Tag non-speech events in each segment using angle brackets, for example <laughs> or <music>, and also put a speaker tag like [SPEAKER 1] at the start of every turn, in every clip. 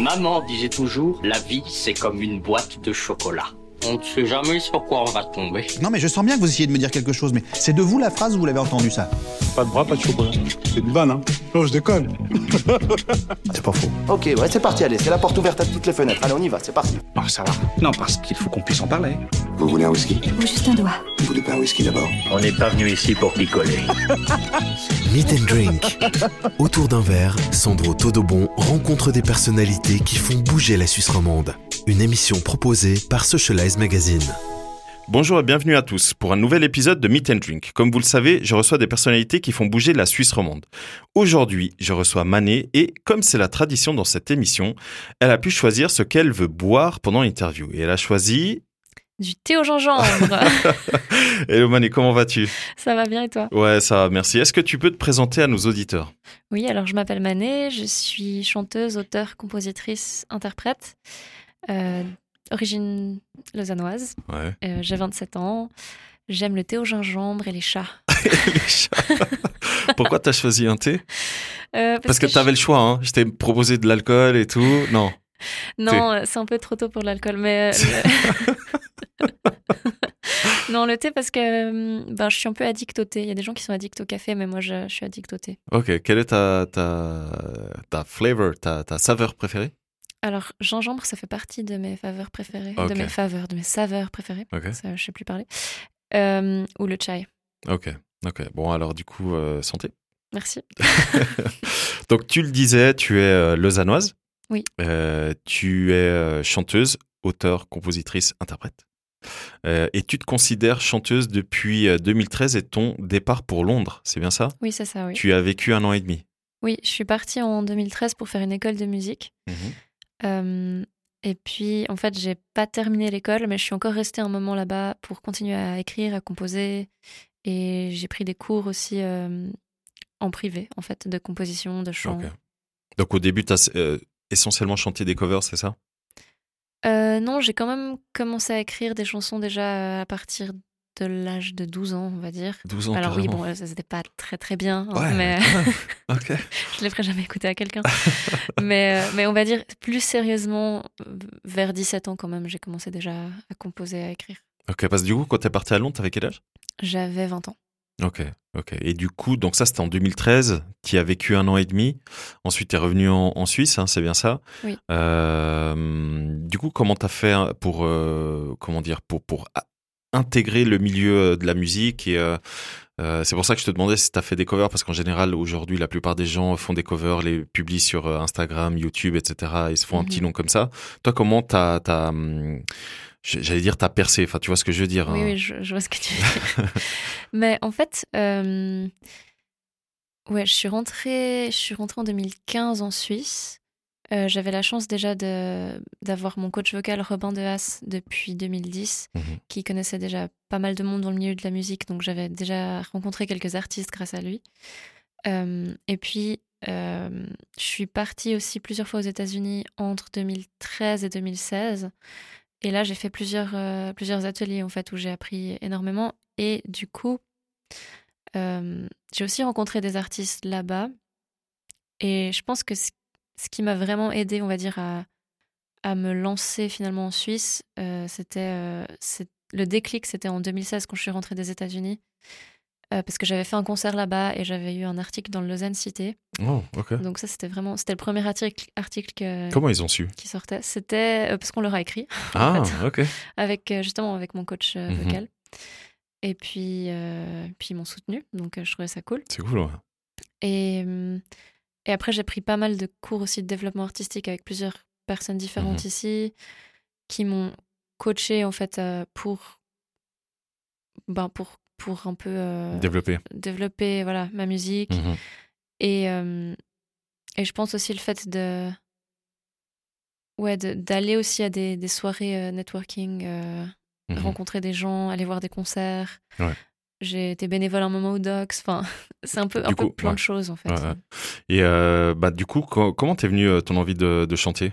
[SPEAKER 1] Maman disait toujours, la vie c'est comme une boîte de chocolat. On ne sait jamais sur quoi on va tomber.
[SPEAKER 2] Non mais je sens bien que vous essayez de me dire quelque chose, mais c'est de vous la phrase ou vous l'avez entendu ça
[SPEAKER 3] Pas de bras, pas de chocolat. C'est une vanne, hein Non, je déconne. <laughs>
[SPEAKER 2] C'est pas faux.
[SPEAKER 4] Ok, ouais, c'est parti, allez, c'est la porte ouverte à toutes les fenêtres. Allez, on y va, c'est parti.
[SPEAKER 5] Oh, ça va. Non, parce qu'il faut qu'on puisse en parler.
[SPEAKER 6] Vous voulez un whisky?
[SPEAKER 7] Ou juste un doigt.
[SPEAKER 6] Vous voulez pas un whisky d'abord?
[SPEAKER 8] On n'est pas venu ici pour picoler. <laughs>
[SPEAKER 9] Meet and Drink. Autour d'un verre, Sandro Todobon rencontre des personnalités qui font bouger la Suisse romande. Une émission proposée par Socialize Magazine.
[SPEAKER 10] Bonjour et bienvenue à tous pour un nouvel épisode de Meet and Drink. Comme vous le savez, je reçois des personnalités qui font bouger la Suisse romande. Aujourd'hui, je reçois Mané et comme c'est la tradition dans cette émission, elle a pu choisir ce qu'elle veut boire pendant l'interview. Et elle a choisi...
[SPEAKER 11] Du thé au gingembre. <laughs> <laughs>
[SPEAKER 10] Hello Mané, comment vas-tu?
[SPEAKER 11] Ça va bien et toi?
[SPEAKER 10] Ouais, ça va, merci. Est-ce que tu peux te présenter à nos auditeurs?
[SPEAKER 11] Oui, alors je m'appelle Mané, je suis chanteuse, auteure, compositrice, interprète. Euh, origine lausannoise.
[SPEAKER 10] Ouais.
[SPEAKER 11] Euh, J'ai 27 ans. J'aime le thé au gingembre et les chats. <laughs>
[SPEAKER 10] Les chats. Pourquoi t'as choisi un thé?
[SPEAKER 11] Euh,
[SPEAKER 10] Parce, que,
[SPEAKER 11] je-
[SPEAKER 10] t'avais le choix, hein. Je t'ai proposé de l'alcool et tout. Non.
[SPEAKER 11] Non, c'est un peu trop tôt pour l'alcool, mais. <laughs> non, le thé parce que euh, ben, je suis un peu addict au thé. Il y a des gens qui sont addicts au café, mais moi je, je suis addict au thé.
[SPEAKER 10] Ok, quelle est ta, ta, ta flavor, ta, ta saveur préférée?
[SPEAKER 11] Alors, gingembre, ça fait partie de mes faveurs préférées. De mes faveurs, de mes saveurs préférées.
[SPEAKER 10] Ok.
[SPEAKER 11] Ça, je sais plus parler. Euh, ou le chai.
[SPEAKER 10] Ok, ok. Bon, alors du coup, euh, santé.
[SPEAKER 11] Merci. <laughs>
[SPEAKER 10] Donc, tu le disais, tu es euh, lausannoise.
[SPEAKER 11] Oui.
[SPEAKER 10] Euh, tu es chanteuse, auteure, compositrice, interprète. Euh, et tu te considères chanteuse depuis euh, 2013 et ton départ pour Londres, c'est bien ça?
[SPEAKER 11] Oui, c'est ça, oui.
[SPEAKER 10] Tu as vécu un an et demi?
[SPEAKER 11] Oui, je suis partie en 2013 pour faire une école de musique.
[SPEAKER 10] Mhm.
[SPEAKER 11] Euh, et puis, en fait, j'ai pas terminé l'école, mais je suis encore restée un moment là-bas pour continuer à écrire, à composer. Et j'ai pris des cours aussi euh, en privé, en fait, de composition, de chant.
[SPEAKER 10] Donc, au début, tu as essentiellement chanté des covers, c'est ça?
[SPEAKER 11] Euh, non, j'ai quand même commencé à écrire des chansons déjà à partir de l'âge de 12 ans, on va dire.
[SPEAKER 10] 12 ans.
[SPEAKER 11] Alors oui, bon, ça c'était pas très très bien, hein,
[SPEAKER 10] Ouais,
[SPEAKER 11] mais <laughs> je les ferai jamais écouter à quelqu'un. <laughs> mais, euh, mais on va dire plus sérieusement, euh, vers 17 ans quand même, j'ai commencé déjà à composer, à écrire.
[SPEAKER 10] Ok, parce que du coup, quand t'es parti à Londres, t'avais quel âge?
[SPEAKER 11] J'avais 20 ans.
[SPEAKER 10] Ok, ok. Et du coup, donc ça, c'était en 2013. Tu as vécu un an et demi. Ensuite, tu es revenu en, en Suisse, hein, c'est bien ça
[SPEAKER 11] Oui.
[SPEAKER 10] Euh, du coup, comment t'as fait pour, euh, comment dire, pour, intégrer le milieu de la musique et euh, euh, c'est pour ça que je te demandais si tu as fait des covers, parce qu'en général, aujourd'hui, la plupart des gens font des covers, les publient sur euh, Instagram, YouTube, etc. Ils se font un
[SPEAKER 11] Mhm.
[SPEAKER 10] petit nom comme ça. Toi, comment t'as, t'as, hum, j'allais dire, t'as percé, enfin, tu vois ce que je veux dire
[SPEAKER 11] Oui,
[SPEAKER 10] hein.
[SPEAKER 11] oui, je, je vois ce que tu veux dire. <laughs> mais en fait, euh, ouais, je suis rentrée, je suis rentrée en 2015 en Suisse. Euh, J'avais la chance déjà d'avoir mon coach vocal Robin de Haas depuis 2010,
[SPEAKER 10] Mhm.
[SPEAKER 11] qui connaissait déjà pas mal de monde dans le milieu de la musique, donc j'avais déjà rencontré quelques artistes grâce à lui. Euh, et puis, euh, je suis partie aussi plusieurs fois aux États-Unis entre 2013 et 2016. Et là, j'ai fait plusieurs, euh, plusieurs ateliers en fait où j'ai appris énormément. Et du coup, euh, j'ai aussi rencontré des artistes là-bas. Et je pense que ce, qui m'a vraiment aidé, on va dire, à, à me lancer finalement en Suisse, euh, c'était euh, le déclic, c'était en 2016 quand je suis rentrée des États-Unis. Euh, parce que j'avais fait un concert là-bas et j'avais eu un article dans le Lausanne Cité.
[SPEAKER 10] Oh, ok.
[SPEAKER 11] Donc ça, c'était vraiment, c'était le premier article, article que-
[SPEAKER 10] Comment ils ont su?
[SPEAKER 11] qui sortait. C'était euh, parce qu'on leur a écrit <laughs>
[SPEAKER 10] Ah,
[SPEAKER 11] fait.
[SPEAKER 10] ok.
[SPEAKER 11] avec euh, justement avec mon coach euh,
[SPEAKER 10] Mhm.
[SPEAKER 11] vocal. Et puis, puis ils m'ont soutenu, donc je trouvais ça cool.
[SPEAKER 10] C'est cool, ouais.
[SPEAKER 11] Et, hum, et après, j'ai pris pas mal de cours aussi de développement artistique avec plusieurs personnes différentes
[SPEAKER 10] Mhm.
[SPEAKER 11] ici qui m'ont coaché en fait pour, ben, pour, pour un peu euh,
[SPEAKER 10] Développer.
[SPEAKER 11] développer voilà, ma musique.
[SPEAKER 10] Mhm.
[SPEAKER 11] Et, euh, et je pense aussi le fait de ouais d'aller aussi à des, des soirées euh, networking,
[SPEAKER 10] Mhm.
[SPEAKER 11] rencontrer des gens, aller voir des concerts.
[SPEAKER 10] Ouais.
[SPEAKER 11] J'ai été bénévole un moment au Docs. Enfin, <laughs> c'est un peu, un peu plein
[SPEAKER 10] ouais.
[SPEAKER 11] de choses en fait.
[SPEAKER 10] Ouais, ouais. Et euh, bah, du coup, co- comment t'es venue euh, ton envie de, de chanter?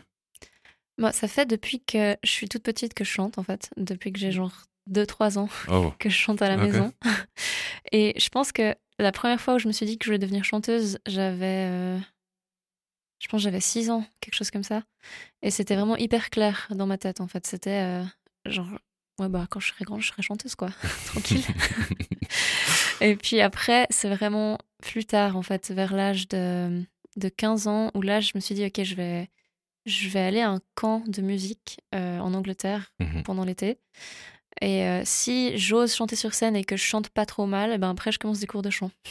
[SPEAKER 11] Moi, ça fait depuis que je suis toute petite que je chante en fait. Depuis que j'ai genre 2-3 ans
[SPEAKER 10] Oh.
[SPEAKER 11] que je chante à la maison. <laughs> Et je pense que la première fois où je me suis dit que je voulais devenir chanteuse, j'avais euh, je pense que j'avais 6 ans, quelque chose comme ça. Et c'était vraiment hyper clair dans ma tête, en fait. C'était euh, genre, ouais, bah, quand je serai grande, je serai chanteuse, quoi. <laughs> <laughs> Tranquille. et puis après, c'est vraiment plus tard, en fait, vers l'âge de, de 15 ans, où là, je me suis dit, OK, je vais, je vais aller à un camp de musique euh, en Angleterre
[SPEAKER 10] Mhm.
[SPEAKER 11] pendant l'été. Et euh, si j'ose chanter sur scène et que je chante pas trop mal, eh ben après, je commence des cours de chant. <laughs>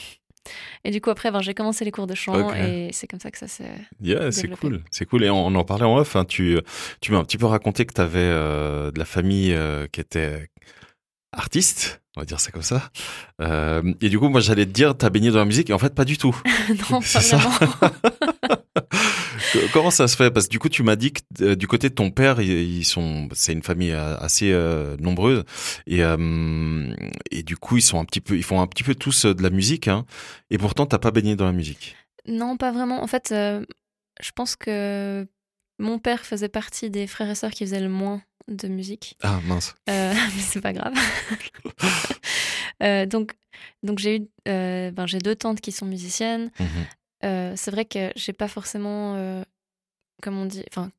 [SPEAKER 11] Et du coup, après, ben, j'ai commencé les cours de chant et c'est comme ça que ça s'est.
[SPEAKER 10] Yeah, c'est cool, c'est cool. Et on, on en parlait en off. hein, tu, tu m'as un petit peu raconté que tu avais de la famille euh, qui était artiste, on va dire ça comme ça. Euh, et du coup, moi, j'allais te dire, t'as baigné dans la musique, et en fait, pas du tout. <laughs>
[SPEAKER 11] non, pas
[SPEAKER 10] ça. <laughs> Comment ça se fait? Parce que du coup, tu m'as dit que euh, du côté de ton père, ils, ils sont, c'est une famille euh, assez euh, nombreuse, et euh, et du coup, ils sont un petit peu, ils font un petit peu tous de la musique, hein, et pourtant, t'as pas baigné dans la musique?
[SPEAKER 11] non, pas vraiment. En fait, je pense que mon père faisait partie des frères et sœurs qui faisaient le moins de musique.
[SPEAKER 10] Ah mince. <laughs>
[SPEAKER 11] Mais c'est pas grave. <laughs> Donc, donc j'ai eu, ben, j'ai deux tantes qui sont musiciennes.
[SPEAKER 10] Mhm.
[SPEAKER 11] Euh, c'est vrai que j'ai pas forcément, euh, comme on dit, enfin,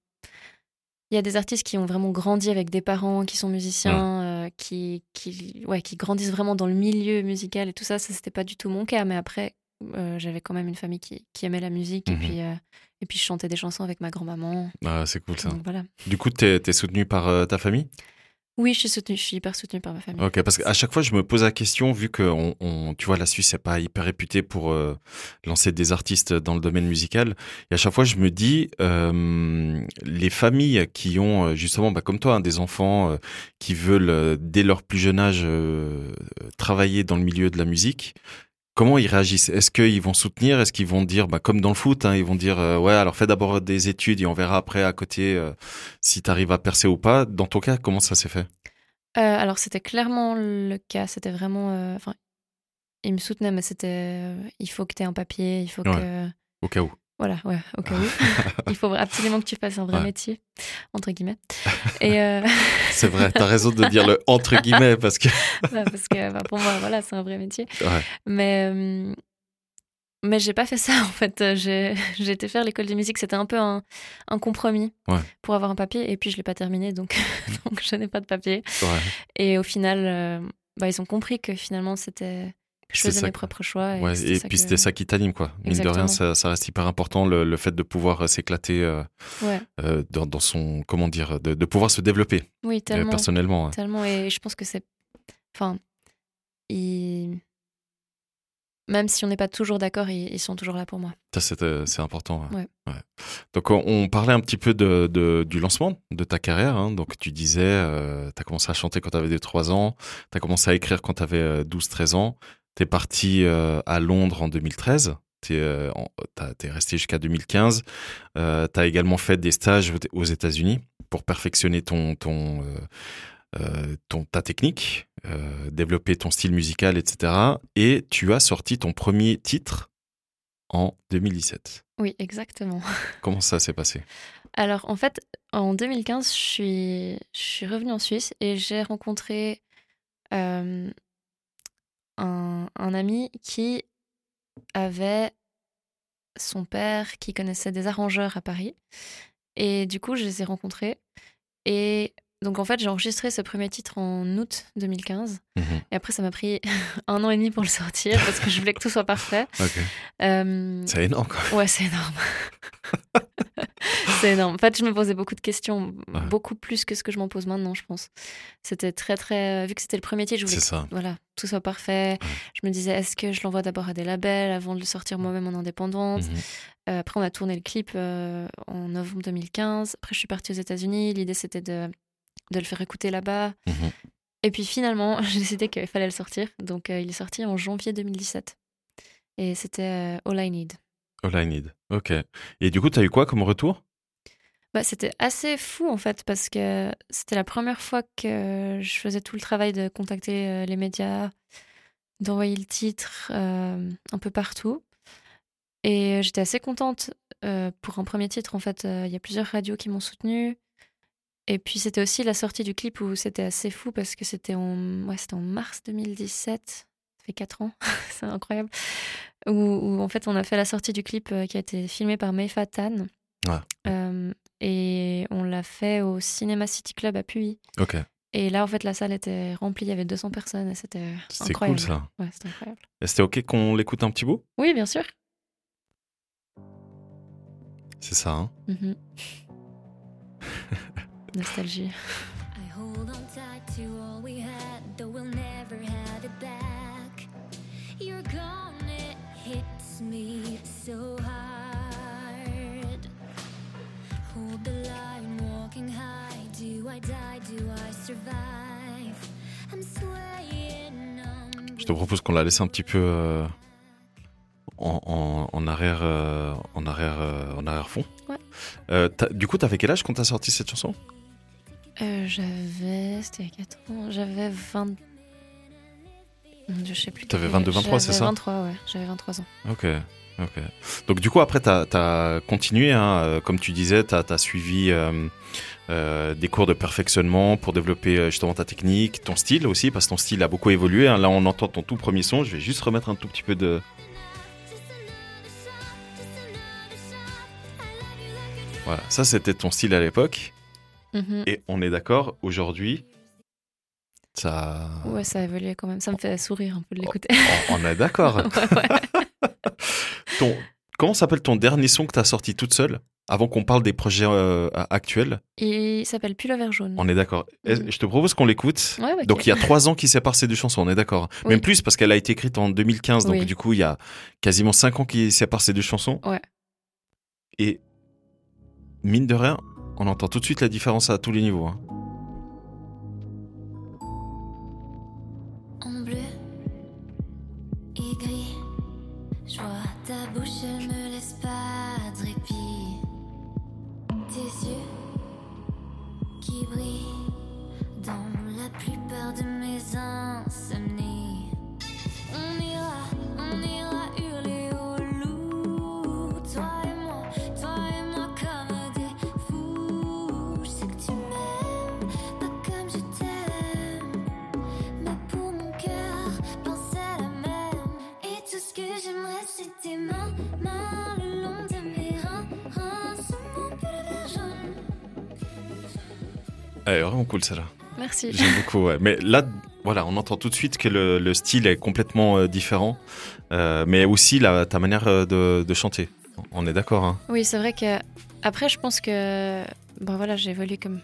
[SPEAKER 11] il y a des artistes qui ont vraiment grandi avec des parents qui sont musiciens, euh, qui, qui, ouais, qui grandissent vraiment dans le milieu musical et tout ça. Ça, c'était pas du tout mon cas. Mais après, j'avais quand même une famille qui, qui aimait la musique et
[SPEAKER 10] Mhm.
[SPEAKER 11] puis. et puis je chantais des chansons avec ma grand-maman.
[SPEAKER 10] Ah, c'est cool ça.
[SPEAKER 11] Donc voilà.
[SPEAKER 10] Du coup, t'es es soutenu par ta famille?
[SPEAKER 11] Oui, je suis soutenue, je suis hyper soutenue par ma famille.
[SPEAKER 10] Ok, parce qu'à chaque fois, je me pose la question, vu que on, tu vois, la Suisse n'est pas hyper réputée pour euh, lancer des artistes dans le domaine musical. Et à chaque fois, je me dis, euh, les familles qui ont euh, justement, bah, comme toi, hein, des enfants euh, qui veulent, dès leur plus jeune âge, travailler dans le milieu de la musique, comment ils réagissent? Est-ce qu'ils vont soutenir? Est-ce qu'ils vont dire, bah, comme dans le foot, hein, ils vont dire, euh, ouais, alors fais d'abord des études et on verra après à côté euh, si tu arrives à percer ou pas. Dans ton cas, comment ça s'est fait?
[SPEAKER 11] Euh, alors, c'était clairement le cas. C'était vraiment. euh, Enfin, il me soutenait, mais c'était. il faut que tu aies un papier, il faut
[SPEAKER 10] Ouais.
[SPEAKER 11] que.
[SPEAKER 10] Au cas où.
[SPEAKER 11] Voilà, ouais, au cas où. il faut absolument que tu fasses un vrai
[SPEAKER 10] Ouais.
[SPEAKER 11] métier, entre guillemets. Et. euh, <laughs>
[SPEAKER 10] C'est vrai, t'as raison de dire le <laughs> entre guillemets parce que. <laughs>
[SPEAKER 11] parce que bah, pour moi, voilà, c'est un vrai métier.
[SPEAKER 10] Ouais.
[SPEAKER 11] Mais. euh, mais j'ai pas fait ça en fait. J'ai j'ai été faire l'école de musique. C'était un peu un, un compromis
[SPEAKER 10] Ouais.
[SPEAKER 11] pour avoir un papier. Et puis je l'ai pas terminé, donc, donc je n'ai pas de papier. Et au final, euh, bah, ils ont compris que finalement c'était. Je faisais mes propres choix. Et,
[SPEAKER 10] Ouais, puis
[SPEAKER 11] que-
[SPEAKER 10] c'était ça qui t'anime, quoi. Mine de rien, ça, ça reste hyper important, le, le fait de pouvoir euh, s'éclater euh,
[SPEAKER 11] Ouais.
[SPEAKER 10] euh, dans, dans son. Comment dire De, de pouvoir se développer
[SPEAKER 11] Oui,
[SPEAKER 10] euh,
[SPEAKER 11] tellement.
[SPEAKER 10] personnellement.
[SPEAKER 11] Tellement. Et je pense que c'est. Enfin. Ils... Même si on n'est pas toujours d'accord, ils, ils sont toujours là pour moi.
[SPEAKER 10] Ça, c'est important. ouais. Donc, on, on parlait un petit peu de, de- du lancement de ta carrière. hein. Donc, tu disais, tu as commencé à chanter quand tu avais 3 ans, tu as commencé à écrire quand tu avais 12-13 ans, tu es parti euh, à Londres en 2013. Tu es, resté jusqu'à 2015. tu as également fait des stages aux- États-Unis pour perfectionner ton, ton, euh, euh, ton, ta technique, euh, développer ton style musical, etc. Et tu as sorti ton premier titre en 2017.
[SPEAKER 11] Oui, exactement. <laughs>
[SPEAKER 10] Comment ça s'est passé?
[SPEAKER 11] Alors, en fait, en 2015, je suis, je suis revenue en Suisse et j'ai rencontré euh, un, ami qui avait son père qui connaissait des arrangeurs à Paris. Et du coup, je les ai rencontrés. Et donc, en fait, j'ai enregistré ce premier titre en août 2015.
[SPEAKER 10] Mhm.
[SPEAKER 11] Et après, ça m'a pris <laughs> un an et demi pour le sortir parce que je voulais que tout soit parfait. <laughs>
[SPEAKER 10] Ok.
[SPEAKER 11] Euh,
[SPEAKER 10] C'est énorme, quoi.
[SPEAKER 11] Ouais, c'est énorme. <laughs> c'est énorme. En fait, je me posais beaucoup de questions,
[SPEAKER 10] Ouais.
[SPEAKER 11] beaucoup plus que ce que je m'en pose maintenant, je pense. C'était très, très. Vu que c'était le premier titre, je voulais
[SPEAKER 10] ça.
[SPEAKER 11] que voilà, tout soit parfait. Je me disais, est-ce que je l'envoie d'abord à des labels avant de le sortir moi-même en indépendante?
[SPEAKER 10] Mhm.
[SPEAKER 11] Euh, Après, on a tourné le clip euh, en novembre 2015. Après, je suis partie aux États-Unis. L'idée, c'était de, de le faire écouter là-bas.
[SPEAKER 10] Mhm.
[SPEAKER 11] Et puis finalement, <laughs> j'ai décidé qu'il fallait le sortir. Donc, euh, il est sorti en janvier 2017. Et c'était euh, All I Need.
[SPEAKER 10] All I need. Ok. Et du coup, tu as eu quoi comme retour?
[SPEAKER 11] Bah, c'était assez fou en fait parce que c'était la première fois que je faisais tout le travail de contacter euh, les médias, d'envoyer le titre euh, un peu partout. Et j'étais assez contente pour un premier titre. En fait, il y a plusieurs radios qui m'ont soutenue. Et puis c'était aussi la sortie du clip où c'était assez fou parce que c'était en, ouais, c'était en mars 2017. Ça fait 4 ans, <laughs> c'est incroyable. où, où, en fait on a fait la sortie du clip euh, qui a été filmé par Meifa Tan.
[SPEAKER 10] Ouais.
[SPEAKER 11] Euh, et on l'a fait au Cinema City Club à Puy.
[SPEAKER 10] Ok.
[SPEAKER 11] Et là, en fait, la salle était remplie, il y avait 200 personnes et c'était
[SPEAKER 10] C'était
[SPEAKER 11] incroyable.
[SPEAKER 10] cool ça.
[SPEAKER 11] Ouais, c'était incroyable.
[SPEAKER 10] Et C'était ok qu'on l'écoute un petit bout?
[SPEAKER 11] Oui, bien sûr.
[SPEAKER 10] C'est ça, hein
[SPEAKER 11] Mhm. <laughs> Nostalgie.
[SPEAKER 7] I hold on tight to all we had, though we'll never have it back. You're gone, it hits me so hard. Hold the line, walking high. Do I die? Do I survive? I'm swaying on.
[SPEAKER 10] Je te propose qu'on la laisse un petit peu euh, en, en- en arrière, euh, en arrière, euh, en arrière fond.
[SPEAKER 11] Ouais.
[SPEAKER 10] Euh, du coup, t'avais quel âge quand t'as sorti cette chanson?
[SPEAKER 11] Euh, j'avais. C'était il y a 4 ans. J'avais 20. Je sais plus.
[SPEAKER 10] T'avais
[SPEAKER 11] quel-
[SPEAKER 10] 22, 23, c'est ça
[SPEAKER 11] 23, ouais. J'avais 23 ans.
[SPEAKER 10] Ok, ok. Donc du coup, après, t'as as continué, hein, euh, comme tu disais, t'as as suivi euh, euh, des cours de perfectionnement pour développer justement ta technique, ton style aussi, parce que ton style a beaucoup évolué. hein. Là, on entend ton tout premier son. Je vais juste remettre un tout petit peu de... Voilà, ça c'était ton style à l'époque.
[SPEAKER 11] Mhm.
[SPEAKER 10] Et on est d'accord, aujourd'hui, ça...
[SPEAKER 11] Ouais, ça a évolué quand même. Ça me fait sourire un peu de l'écouter.
[SPEAKER 10] On, on est d'accord. <laughs>
[SPEAKER 11] Ouais. <laughs>
[SPEAKER 10] Ton, comment s'appelle ton dernier son que t'as sorti toute seule avant qu'on parle des projets euh, actuels?
[SPEAKER 11] Il s'appelle Pullover jaune.
[SPEAKER 10] On est d'accord.
[SPEAKER 11] Mhm.
[SPEAKER 10] Je te propose qu'on l'écoute.
[SPEAKER 11] Ouais.
[SPEAKER 10] Donc il y a trois ans qui séparent ces deux chansons, on est d'accord.
[SPEAKER 11] Oui.
[SPEAKER 10] Même plus parce qu'elle a été écrite en 2015, donc
[SPEAKER 11] Oui.
[SPEAKER 10] du coup il y a quasiment cinq ans qui séparent ces deux chansons.
[SPEAKER 11] Ouais.
[SPEAKER 10] Et mine de rien, on entend tout de suite la différence à tous les niveaux. hein.
[SPEAKER 7] Elle
[SPEAKER 10] est vraiment cool celle-là.
[SPEAKER 11] Merci.
[SPEAKER 10] J'aime beaucoup, ouais. Mais là, voilà, on entend tout de suite que le, le style est complètement euh, différent, euh, mais aussi la, ta manière euh, de, de chanter. On est d'accord, hein,
[SPEAKER 11] Oui, c'est vrai que. Après, je pense que. Bon, voilà, j'ai évolué comme,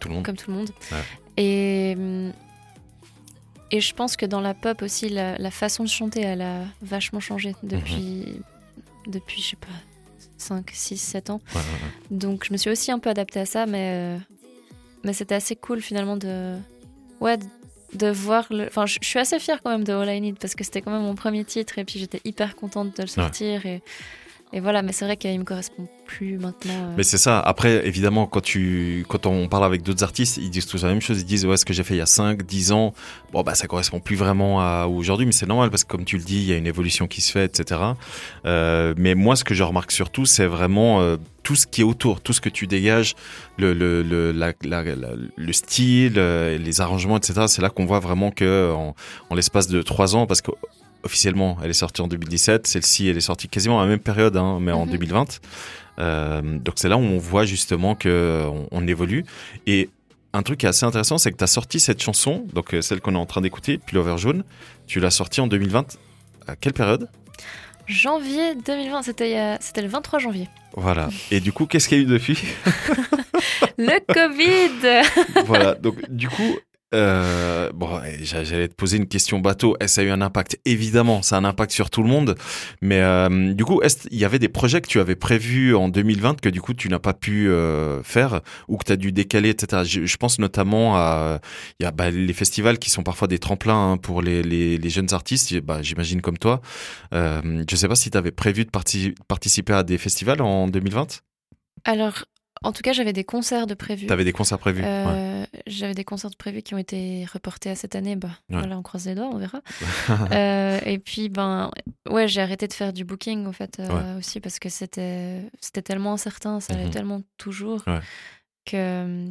[SPEAKER 10] tout le monde.
[SPEAKER 11] comme tout le monde.
[SPEAKER 10] Ouais.
[SPEAKER 11] Et. hum, Et je pense que dans la pop aussi, la, la façon de chanter, elle a vachement changé depuis. Depuis, je sais pas, 5, 6, 7 ans.
[SPEAKER 10] Ouais.
[SPEAKER 11] Donc, je me suis aussi un peu adaptée à ça, mais. euh, Mais c'était assez cool finalement de. Ouais, de- de voir le. Enfin, je suis assez fière quand même de All I Need parce que c'était quand même mon premier titre et puis j'étais hyper contente de le sortir. Et, et voilà, mais c'est vrai qu'il me correspond plus maintenant. euh.
[SPEAKER 10] Mais c'est ça. Après, évidemment, quand, tu, quand on parle avec d'autres artistes, ils disent tous la même chose. Ils disent, ouais, ce que j'ai fait il y a 5, 10 ans, bon, bah, ça correspond plus vraiment à aujourd'hui, mais c'est normal parce que, comme tu le dis, il y a une évolution qui se fait, etc. Euh, mais moi, ce que je remarque surtout, c'est vraiment euh, tout ce qui est autour, tout ce que tu dégages, le, le, le, la- la- la- le style, les arrangements, etc. C'est là qu'on voit vraiment que, en, en l'espace de 3 ans, parce que officiellement, elle est sortie en 2017. Celle-ci, elle est sortie quasiment à la même période, hein, mais en
[SPEAKER 11] Mhm.
[SPEAKER 10] 2020. Euh, donc c'est là où on voit justement que on, évolue. Et un truc qui est assez intéressant, c'est que tu as sorti cette chanson, donc euh, celle qu'on est en train d'écouter, Pullover jaune. Tu l'as sortie en 2020. À quelle période?
[SPEAKER 11] Janvier 2020, c'était il y a- c'était le 23 janvier.
[SPEAKER 10] Voilà. Et du coup, qu'est-ce qu'il y a eu depuis? <laughs>
[SPEAKER 11] Le Covid
[SPEAKER 10] Voilà. Donc du coup. Euh, bon, j'allais te poser une question bateau. Est-ce ça a eu un impact? Évidemment, ça a un impact sur tout le monde. Mais euh, du coup, qu'il y avait des projets que tu avais prévus en 2020 que du coup tu n'as pas pu euh, faire ou que tu as dû décaler, etc. Je, pense notamment à il bah, les festivals qui sont parfois des tremplins hein, pour les, jeunes artistes. Bah, J'imagine comme toi. Je sais pas si tu avais prévu de parti- participer à des festivals en 2020.
[SPEAKER 11] Alors, en tout cas, j'avais des concerts de prévus.
[SPEAKER 10] Tu avais des concerts prévus. ouais.
[SPEAKER 11] Euh, J'avais des concerts de prévus qui ont été reportés à cette année. Bah,
[SPEAKER 10] Ouais.
[SPEAKER 11] voilà, on croise les doigts, on verra. <laughs> Euh, et puis, ben, ouais, j'ai arrêté de faire du booking, en fait, euh, aussi, parce que c'était tellement incertain, ça allait
[SPEAKER 10] Mhm.
[SPEAKER 11] tellement toujours,
[SPEAKER 10] Ouais.
[SPEAKER 11] que,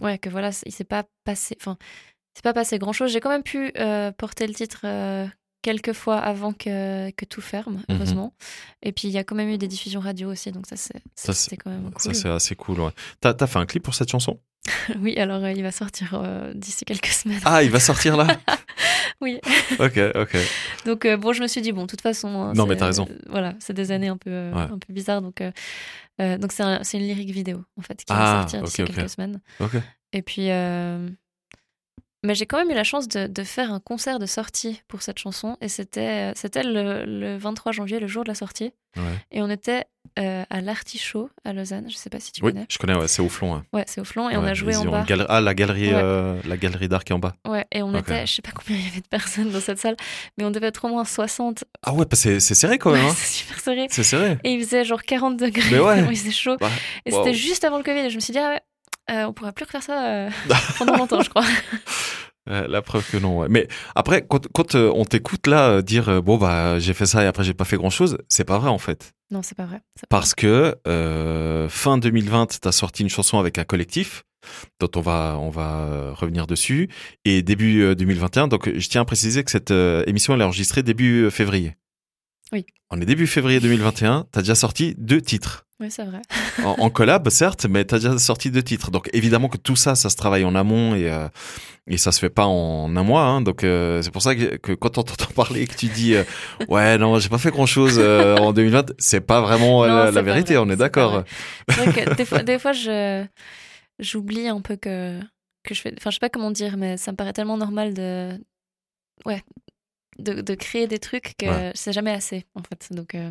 [SPEAKER 11] ouais, que voilà, il s'est pas passé, enfin, il s'est pas passé grand chose. J'ai quand même pu euh, porter le titre euh, quelques fois avant que, que tout ferme,
[SPEAKER 10] Mhm.
[SPEAKER 11] heureusement. Et puis il y a quand même eu des diffusions radio aussi, donc ça c'est
[SPEAKER 10] Ça,
[SPEAKER 11] quand même
[SPEAKER 10] Ça,
[SPEAKER 11] cool.
[SPEAKER 10] c'est assez cool, ouais. T'as as fait un clip pour cette chanson? <laughs>
[SPEAKER 11] Oui, alors euh, il va sortir euh, d'ici quelques semaines.
[SPEAKER 10] Ah, il va sortir là? <laughs>
[SPEAKER 11] Oui.
[SPEAKER 10] Ok, ok.
[SPEAKER 11] Donc euh, bon, je me suis dit bon, de toute façon. hein,
[SPEAKER 10] Non, mais t'as raison.
[SPEAKER 11] voilà, c'est des années un peu,
[SPEAKER 10] Ouais.
[SPEAKER 11] un peu bizarres, donc donc c'est un- une lyrique vidéo en fait qui va
[SPEAKER 10] Ah,
[SPEAKER 11] sortir d'ici quelques semaines.
[SPEAKER 10] Ok.
[SPEAKER 11] Et puis, euh, mais j'ai quand même eu la chance de, de faire un concert de sortie pour cette chanson, et c'était c'était le, le 23 janvier, le jour de la sortie,
[SPEAKER 10] Ouais.
[SPEAKER 11] et on était euh, à l'Artichaut à Lausanne. Je sais pas si tu
[SPEAKER 10] Oui,
[SPEAKER 11] connais.
[SPEAKER 10] je connais, ouais, c'est au flanc. ouais.
[SPEAKER 11] Ouais, c'est au flanc, et on a joué en bas.
[SPEAKER 10] Ah, la galerie, euh, la galerie d'art qui est en bas.
[SPEAKER 11] Ouais, et on était, je sais pas combien il y avait de personnes dans cette salle, mais on devait être au moins 60.
[SPEAKER 10] Ah ouais, bah c'est c'est serré quand même. Hein.
[SPEAKER 11] c'est super serré.
[SPEAKER 10] C'est serré.
[SPEAKER 11] Et il faisait genre 40 degrés,
[SPEAKER 10] Mais ouais. <laughs>
[SPEAKER 11] il faisait chaud.
[SPEAKER 10] Bah,
[SPEAKER 11] et
[SPEAKER 10] wow.
[SPEAKER 11] c'était juste avant le Covid, et je me suis dit, ah ouais, euh, on pourra plus refaire ça euh, <laughs> pendant longtemps, je crois. <laughs>
[SPEAKER 10] La preuve que non. ouais. Mais après, quand, quand euh, on t'écoute là euh, dire bon bah j'ai fait ça et après j'ai pas fait grand chose, c'est pas vrai en fait.
[SPEAKER 11] Non, c'est pas vrai.
[SPEAKER 10] Parce que euh, fin 2020, t'as sorti une chanson avec un collectif dont on va on va revenir dessus et début euh, 2021. Donc je tiens à préciser que cette euh, émission elle est enregistrée début février.
[SPEAKER 11] Oui.
[SPEAKER 10] On est début février 2021. T'as déjà sorti deux titres.
[SPEAKER 11] Oui, c'est vrai.
[SPEAKER 10] en, en collab, certes, mais tu as déjà sorti deux titres. Donc évidemment que tout ça, ça se travaille en amont et, euh, et ça se fait pas en un mois. Hein. Donc euh, c'est pour ça que, que quand on t'entend parler et que tu dis euh, ouais non, j'ai pas fait grand chose en 2020, c'est pas vraiment euh,
[SPEAKER 11] Non,
[SPEAKER 10] la,
[SPEAKER 11] c'est
[SPEAKER 10] la
[SPEAKER 11] pas
[SPEAKER 10] vérité.
[SPEAKER 11] vrai,
[SPEAKER 10] on est d'accord.
[SPEAKER 11] des fois, des fois je j'oublie un peu que que je fais. Enfin, je sais pas comment dire, mais ça me paraît tellement normal de ouais de, de créer des trucs que
[SPEAKER 10] Ouais.
[SPEAKER 11] c'est jamais assez en fait. Donc euh,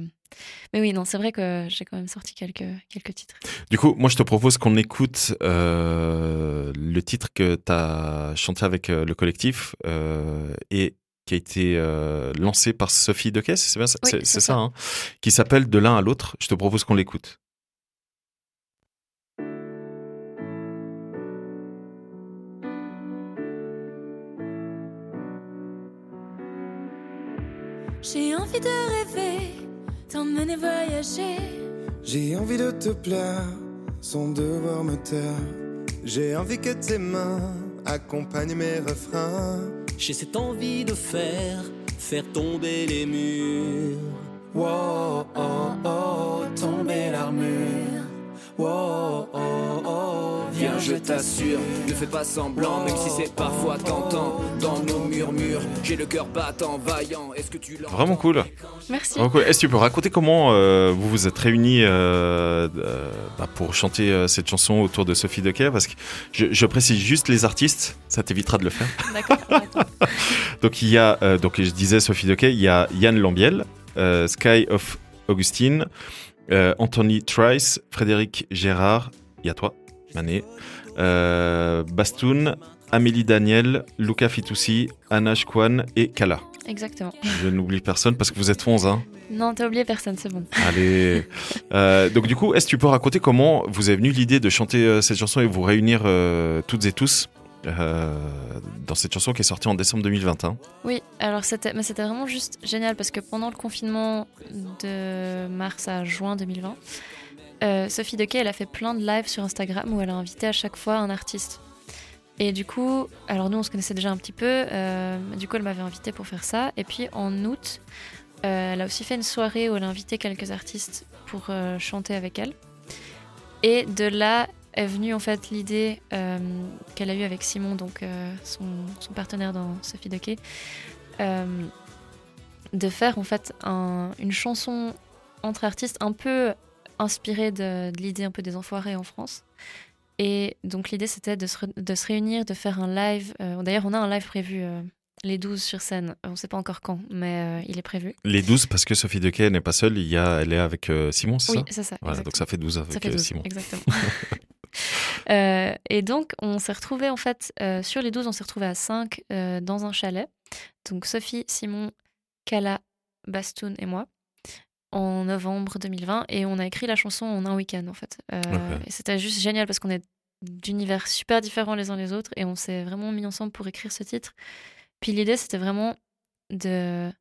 [SPEAKER 11] mais oui, non, c'est vrai que j'ai quand même sorti quelques quelques titres.
[SPEAKER 10] Du coup, moi je te propose qu'on écoute euh, le titre que tu as chanté avec euh, le collectif euh, et qui a été lancé par Sophie Dequet, c'est bien ça,
[SPEAKER 11] Oui,
[SPEAKER 10] c'est,
[SPEAKER 11] c'est
[SPEAKER 10] c'est
[SPEAKER 11] ça.
[SPEAKER 10] ça hein, qui s'appelle De l'un à l'autre. Je te propose qu'on l'écoute.
[SPEAKER 7] J'ai envie de rêver, t'emmener voyager.
[SPEAKER 12] J'ai envie de te plaire sans devoir me taire. J'ai envie que tes mains accompagnent mes refrains.
[SPEAKER 13] J'ai cette envie de faire, faire tomber les murs.
[SPEAKER 12] Wow, oh, oh, tomber l'armure. Wow, oh, oh,
[SPEAKER 13] Viens, je t'assure, ne fais pas semblant, même si c'est parfois tentant. Dans nos murmures, j'ai le cœur battant, vaillant. Est-ce que tu l'entends?
[SPEAKER 10] Vraiment cool.
[SPEAKER 11] Merci.
[SPEAKER 10] Vraiment cool. Est-ce que tu peux raconter comment euh, vous vous êtes réunis euh, euh, bah, pour chanter euh, cette chanson autour de Sophie Dequet? Parce que je, je précise juste les artistes, ça t'évitera de le faire. <laughs>
[SPEAKER 11] D'accord. d'accord.
[SPEAKER 10] Donc il y a, euh, donc je disais Sophie Dequet, il y a Yann Lambiel, euh, Sky of Augustine, euh, Anthony Trice, Frédéric Gérard, il y a toi, Mané, euh, Bastoun, Amélie Daniel, Luca Fitoussi, Anna Kwan et Kala.
[SPEAKER 11] Exactement.
[SPEAKER 10] Je n'oublie personne parce que vous êtes 11, hein.
[SPEAKER 11] Non, t'as oublié personne, c'est bon.
[SPEAKER 10] Allez. Euh, donc du coup, est-ce que tu peux raconter comment vous est venue l'idée de chanter euh, cette chanson et vous réunir euh, toutes et tous? Euh, dans cette chanson qui est sortie en décembre 2021
[SPEAKER 11] Oui, alors c'était mais c'était vraiment juste génial parce que pendant le confinement de mars à juin 2020, euh, Sophie Dequet, elle a fait plein de lives sur Instagram où elle a invité à chaque fois un artiste. Et du coup, alors nous on se connaissait déjà un petit peu, euh, du coup elle m'avait invité pour faire ça. Et puis en août, euh, elle a aussi fait une soirée où elle a invité quelques artistes pour chanter avec elle. Et de là est venue en fait l'idée euh, qu'elle a eue avec Simon, donc euh, son, son partenaire dans Sophie Dequet, euh, de faire en fait un- une chanson entre artistes un peu inspirée de, de l'idée un peu des enfoirés en France. Et donc l'idée c'était de de se réunir, de faire un live. euh, D'ailleurs on a un live prévu les 12 sur scène. On ne sait pas encore quand, mais euh, il est prévu.
[SPEAKER 10] Les 12 parce que Sophie Dequet n'est pas seule, il y a, elle est avec euh, Simon, c'est
[SPEAKER 11] Oui,
[SPEAKER 10] ça?
[SPEAKER 11] c'est ça,
[SPEAKER 10] Voilà, donc ça fait 12 avec
[SPEAKER 11] Ça fait 12,
[SPEAKER 10] Simon.
[SPEAKER 11] exactement. <laughs> <laughs> Euh, et donc, on s'est retrouvés, en fait, euh, sur les 12, on s'est retrouvés à 5 euh, dans un chalet. Donc, Sophie, Simon, Kala, Bastoun et moi, en novembre 2020. Et on a écrit la chanson en un week-end, en fait. Et c'était juste génial parce qu'on est d'univers super différents les uns les autres. Et on s'est vraiment mis ensemble pour écrire ce titre. Puis l'idée, c'était vraiment de,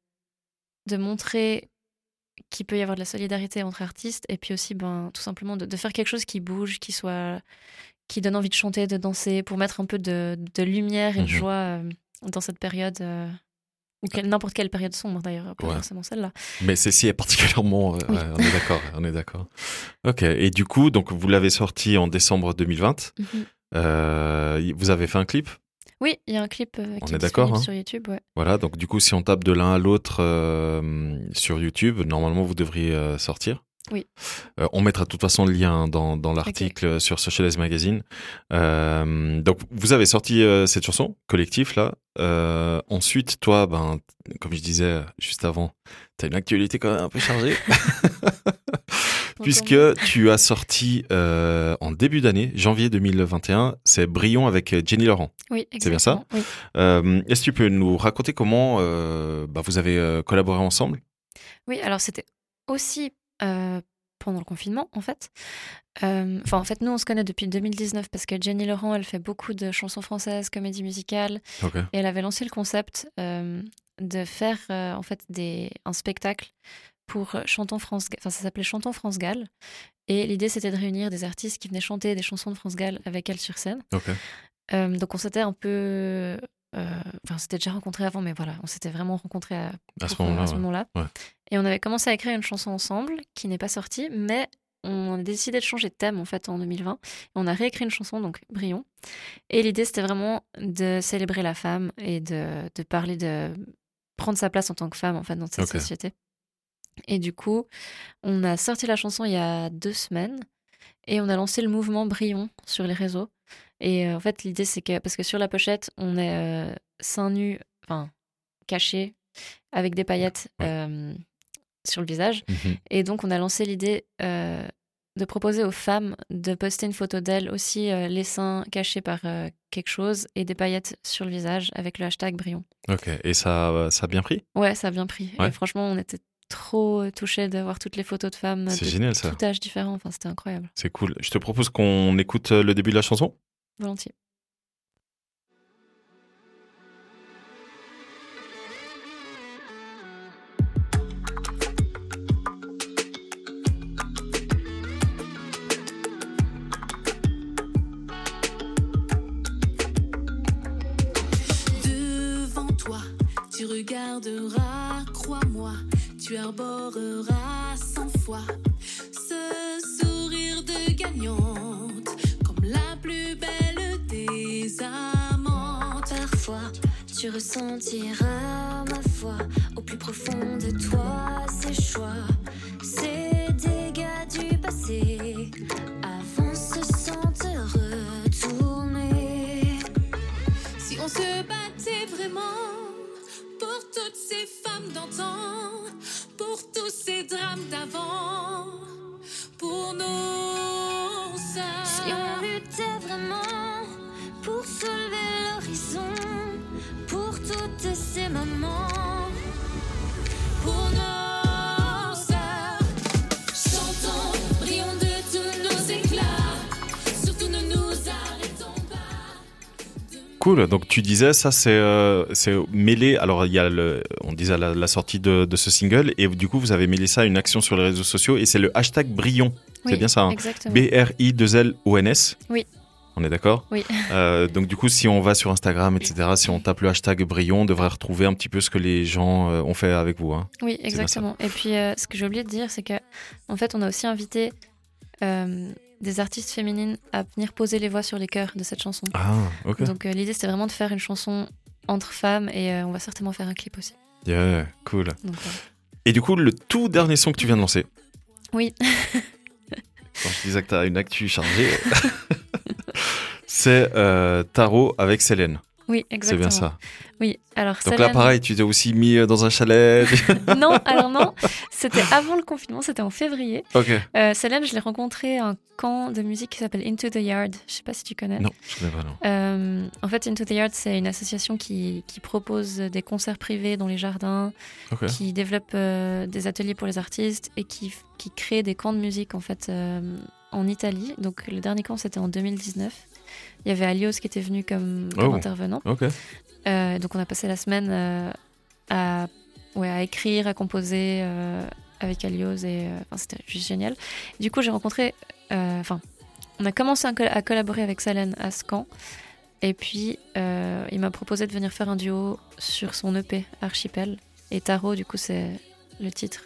[SPEAKER 11] de montrer qu'il peut y avoir de la solidarité entre artistes et puis aussi ben, tout simplement de, de faire quelque chose qui bouge, qui soit qui donne envie de chanter, de danser, pour mettre un peu de, de lumière et de
[SPEAKER 10] Mhm.
[SPEAKER 11] joie euh, dans cette période euh, Ou n'importe quelle période sombre d'ailleurs, pas
[SPEAKER 10] Ouais.
[SPEAKER 11] forcément celle-là.
[SPEAKER 10] Mais celle-ci est particulièrement. euh,
[SPEAKER 11] Oui.
[SPEAKER 10] on est d'accord, on est d'accord. Ok. Et du coup, donc vous l'avez sorti en décembre 2020.
[SPEAKER 11] Mhm.
[SPEAKER 10] Vous avez fait un clip?
[SPEAKER 11] Oui, il y a un clip euh, qui
[SPEAKER 10] On est d'accord,
[SPEAKER 11] disponible
[SPEAKER 10] hein.
[SPEAKER 11] sur YouTube. Ouais.
[SPEAKER 10] Voilà. Donc du coup, si on tape de l'un à l'autre euh, sur YouTube, normalement vous devriez euh, sortir.
[SPEAKER 11] Oui.
[SPEAKER 10] Euh, on mettra de toute façon le lien dans, dans l'article sur Socialize Magazine. Donc, vous avez sorti cette chanson, collectif, là. Ensuite, toi, ben, comme je disais juste avant, tu as une actualité quand même un peu chargée. <laughs> Puisque tu as sorti euh, en début d'année, janvier 2021, c'est Brion avec Jenny Laurent.
[SPEAKER 11] Oui,
[SPEAKER 10] C'est bien ça
[SPEAKER 11] exactement, oui.
[SPEAKER 10] Euh, Est-ce que tu peux nous raconter comment euh, bah, vous avez euh, collaboré ensemble?
[SPEAKER 11] Oui, alors c'était aussi euh, pendant le confinement, en fait. Euh, Enfin, en fait, nous, on se connaît depuis 2019 parce que Jenny Laurent, elle fait beaucoup de chansons françaises, comédies musicales.
[SPEAKER 10] Ok.
[SPEAKER 11] Et elle avait lancé le concept euh, de faire, euh, en fait, des, un spectacle pour Chantons France... Enfin, ça s'appelait Chantons France Gall. Et l'idée, c'était de réunir des artistes qui venaient chanter des chansons de France Gall avec elle sur scène. Euh, donc on s'était un peu... euh, Enfin, on s'était déjà rencontrés avant, mais voilà, on s'était vraiment rencontrés à,
[SPEAKER 10] À ce
[SPEAKER 11] euh,
[SPEAKER 10] moment-là, ouais.
[SPEAKER 11] moment-là.
[SPEAKER 10] Ouais.
[SPEAKER 11] Et on avait commencé à écrire une chanson ensemble qui n'est pas sortie, mais on a décidé de changer de thème en fait en 2020. Et on a réécrit une chanson, donc Brion. Et l'idée c'était vraiment de célébrer la femme et de, de parler de prendre sa place en tant que femme en fait dans cette société. Et du coup, on a sorti la chanson il y a deux semaines et on a lancé le mouvement Brion sur les réseaux. Et euh, en fait, l'idée, c'est que, parce que sur la pochette, on est euh, seins nus, enfin, cachés, avec des paillettes euh, sur le visage.
[SPEAKER 10] Mhm.
[SPEAKER 11] Et donc, on a lancé l'idée euh, de proposer aux femmes de poster une photo d'elles aussi, les seins cachés par quelque chose et des paillettes sur le visage avec le hashtag Brion.
[SPEAKER 10] Ok. Et ça, ça a bien pris?
[SPEAKER 11] Ouais, ça a bien pris.
[SPEAKER 10] Ouais.
[SPEAKER 11] Et franchement, on était trop touchés de voir toutes les photos de femmes
[SPEAKER 10] C'est
[SPEAKER 11] de
[SPEAKER 10] génial, ça.
[SPEAKER 11] tout âge différent. Enfin, c'était incroyable.
[SPEAKER 10] C'est cool. Je te propose qu'on écoute euh, le début de la chanson.
[SPEAKER 11] Volontiers.
[SPEAKER 14] Devant toi, tu regarderas, crois-moi, tu arboreras cent fois ce sourire de gagnante, comme la plus belle des amantes.
[SPEAKER 7] Parfois, tu ressentiras ma foi au plus profond de toi, ces choix,
[SPEAKER 10] Cool. Donc tu disais ça, c'est euh, mêlé. Alors il y a le, on disait la, la sortie de, de ce single et du coup vous avez mêlé ça à une action sur les réseaux sociaux et c'est le hashtag Brion.
[SPEAKER 11] Oui,
[SPEAKER 10] c'est bien ça. hein
[SPEAKER 11] exactement.
[SPEAKER 10] B R I 2 L O N S.
[SPEAKER 11] Oui.
[SPEAKER 10] On est d'accord
[SPEAKER 11] Oui. <laughs>
[SPEAKER 10] Euh, donc du coup, si on va sur Instagram, etc., si on tape le hashtag Brion, on devrait retrouver un petit peu ce que les gens euh, ont fait avec vous. Hein.
[SPEAKER 11] Oui, exactement. Et puis, euh, ce que j'ai oublié de dire, c'est que, en fait, on a aussi invité des artistes féminines à venir poser les voix sur les chœurs de cette chanson.
[SPEAKER 10] Ah, ok.
[SPEAKER 11] Donc, euh, l'idée, c'était vraiment de faire une chanson entre femmes et euh, on va certainement faire un clip aussi.
[SPEAKER 10] Yeah, cool.
[SPEAKER 11] Donc.
[SPEAKER 10] Et du coup, le tout dernier son que tu viens de lancer,
[SPEAKER 11] Oui,
[SPEAKER 10] quand je disais que tu as une actu chargée, <laughs> c'est euh, Tarot avec Célène.
[SPEAKER 11] Oui,
[SPEAKER 10] C'est
[SPEAKER 11] exactement.
[SPEAKER 10] bien ça.
[SPEAKER 11] Oui, alors
[SPEAKER 10] Donc là, pareil, tu t'es aussi mis euh, dans un chalet. <laughs>
[SPEAKER 11] non, <laughs> alors non, c'était avant le confinement, c'était en février.
[SPEAKER 10] Ok.
[SPEAKER 11] Euh, Célène, je l'ai rencontrée à un camp de musique qui s'appelle Into the Yard. Je sais pas si tu connais.
[SPEAKER 10] non, je connais pas, non.
[SPEAKER 11] Euh, en fait, Into the Yard, c'est une association qui, qui propose des concerts privés dans les jardins, qui développe euh, des ateliers pour les artistes et qui, qui crée des camps de musique en fait en Italie. Donc le dernier camp, c'était en 2019. Il y avait Alios qui était venu comme, comme
[SPEAKER 10] Oh.
[SPEAKER 11] intervenant. Euh, donc on a passé la semaine euh, à, ouais, à écrire, à composer euh, avec Alios et enfin, c'était juste génial. Du coup, j'ai rencontré, enfin, on a commencé à, col- à collaborer avec Salen à camp Et puis, il m'a proposé de venir faire un duo sur son EP Archipel. Et Tarot, du coup, c'est le titre.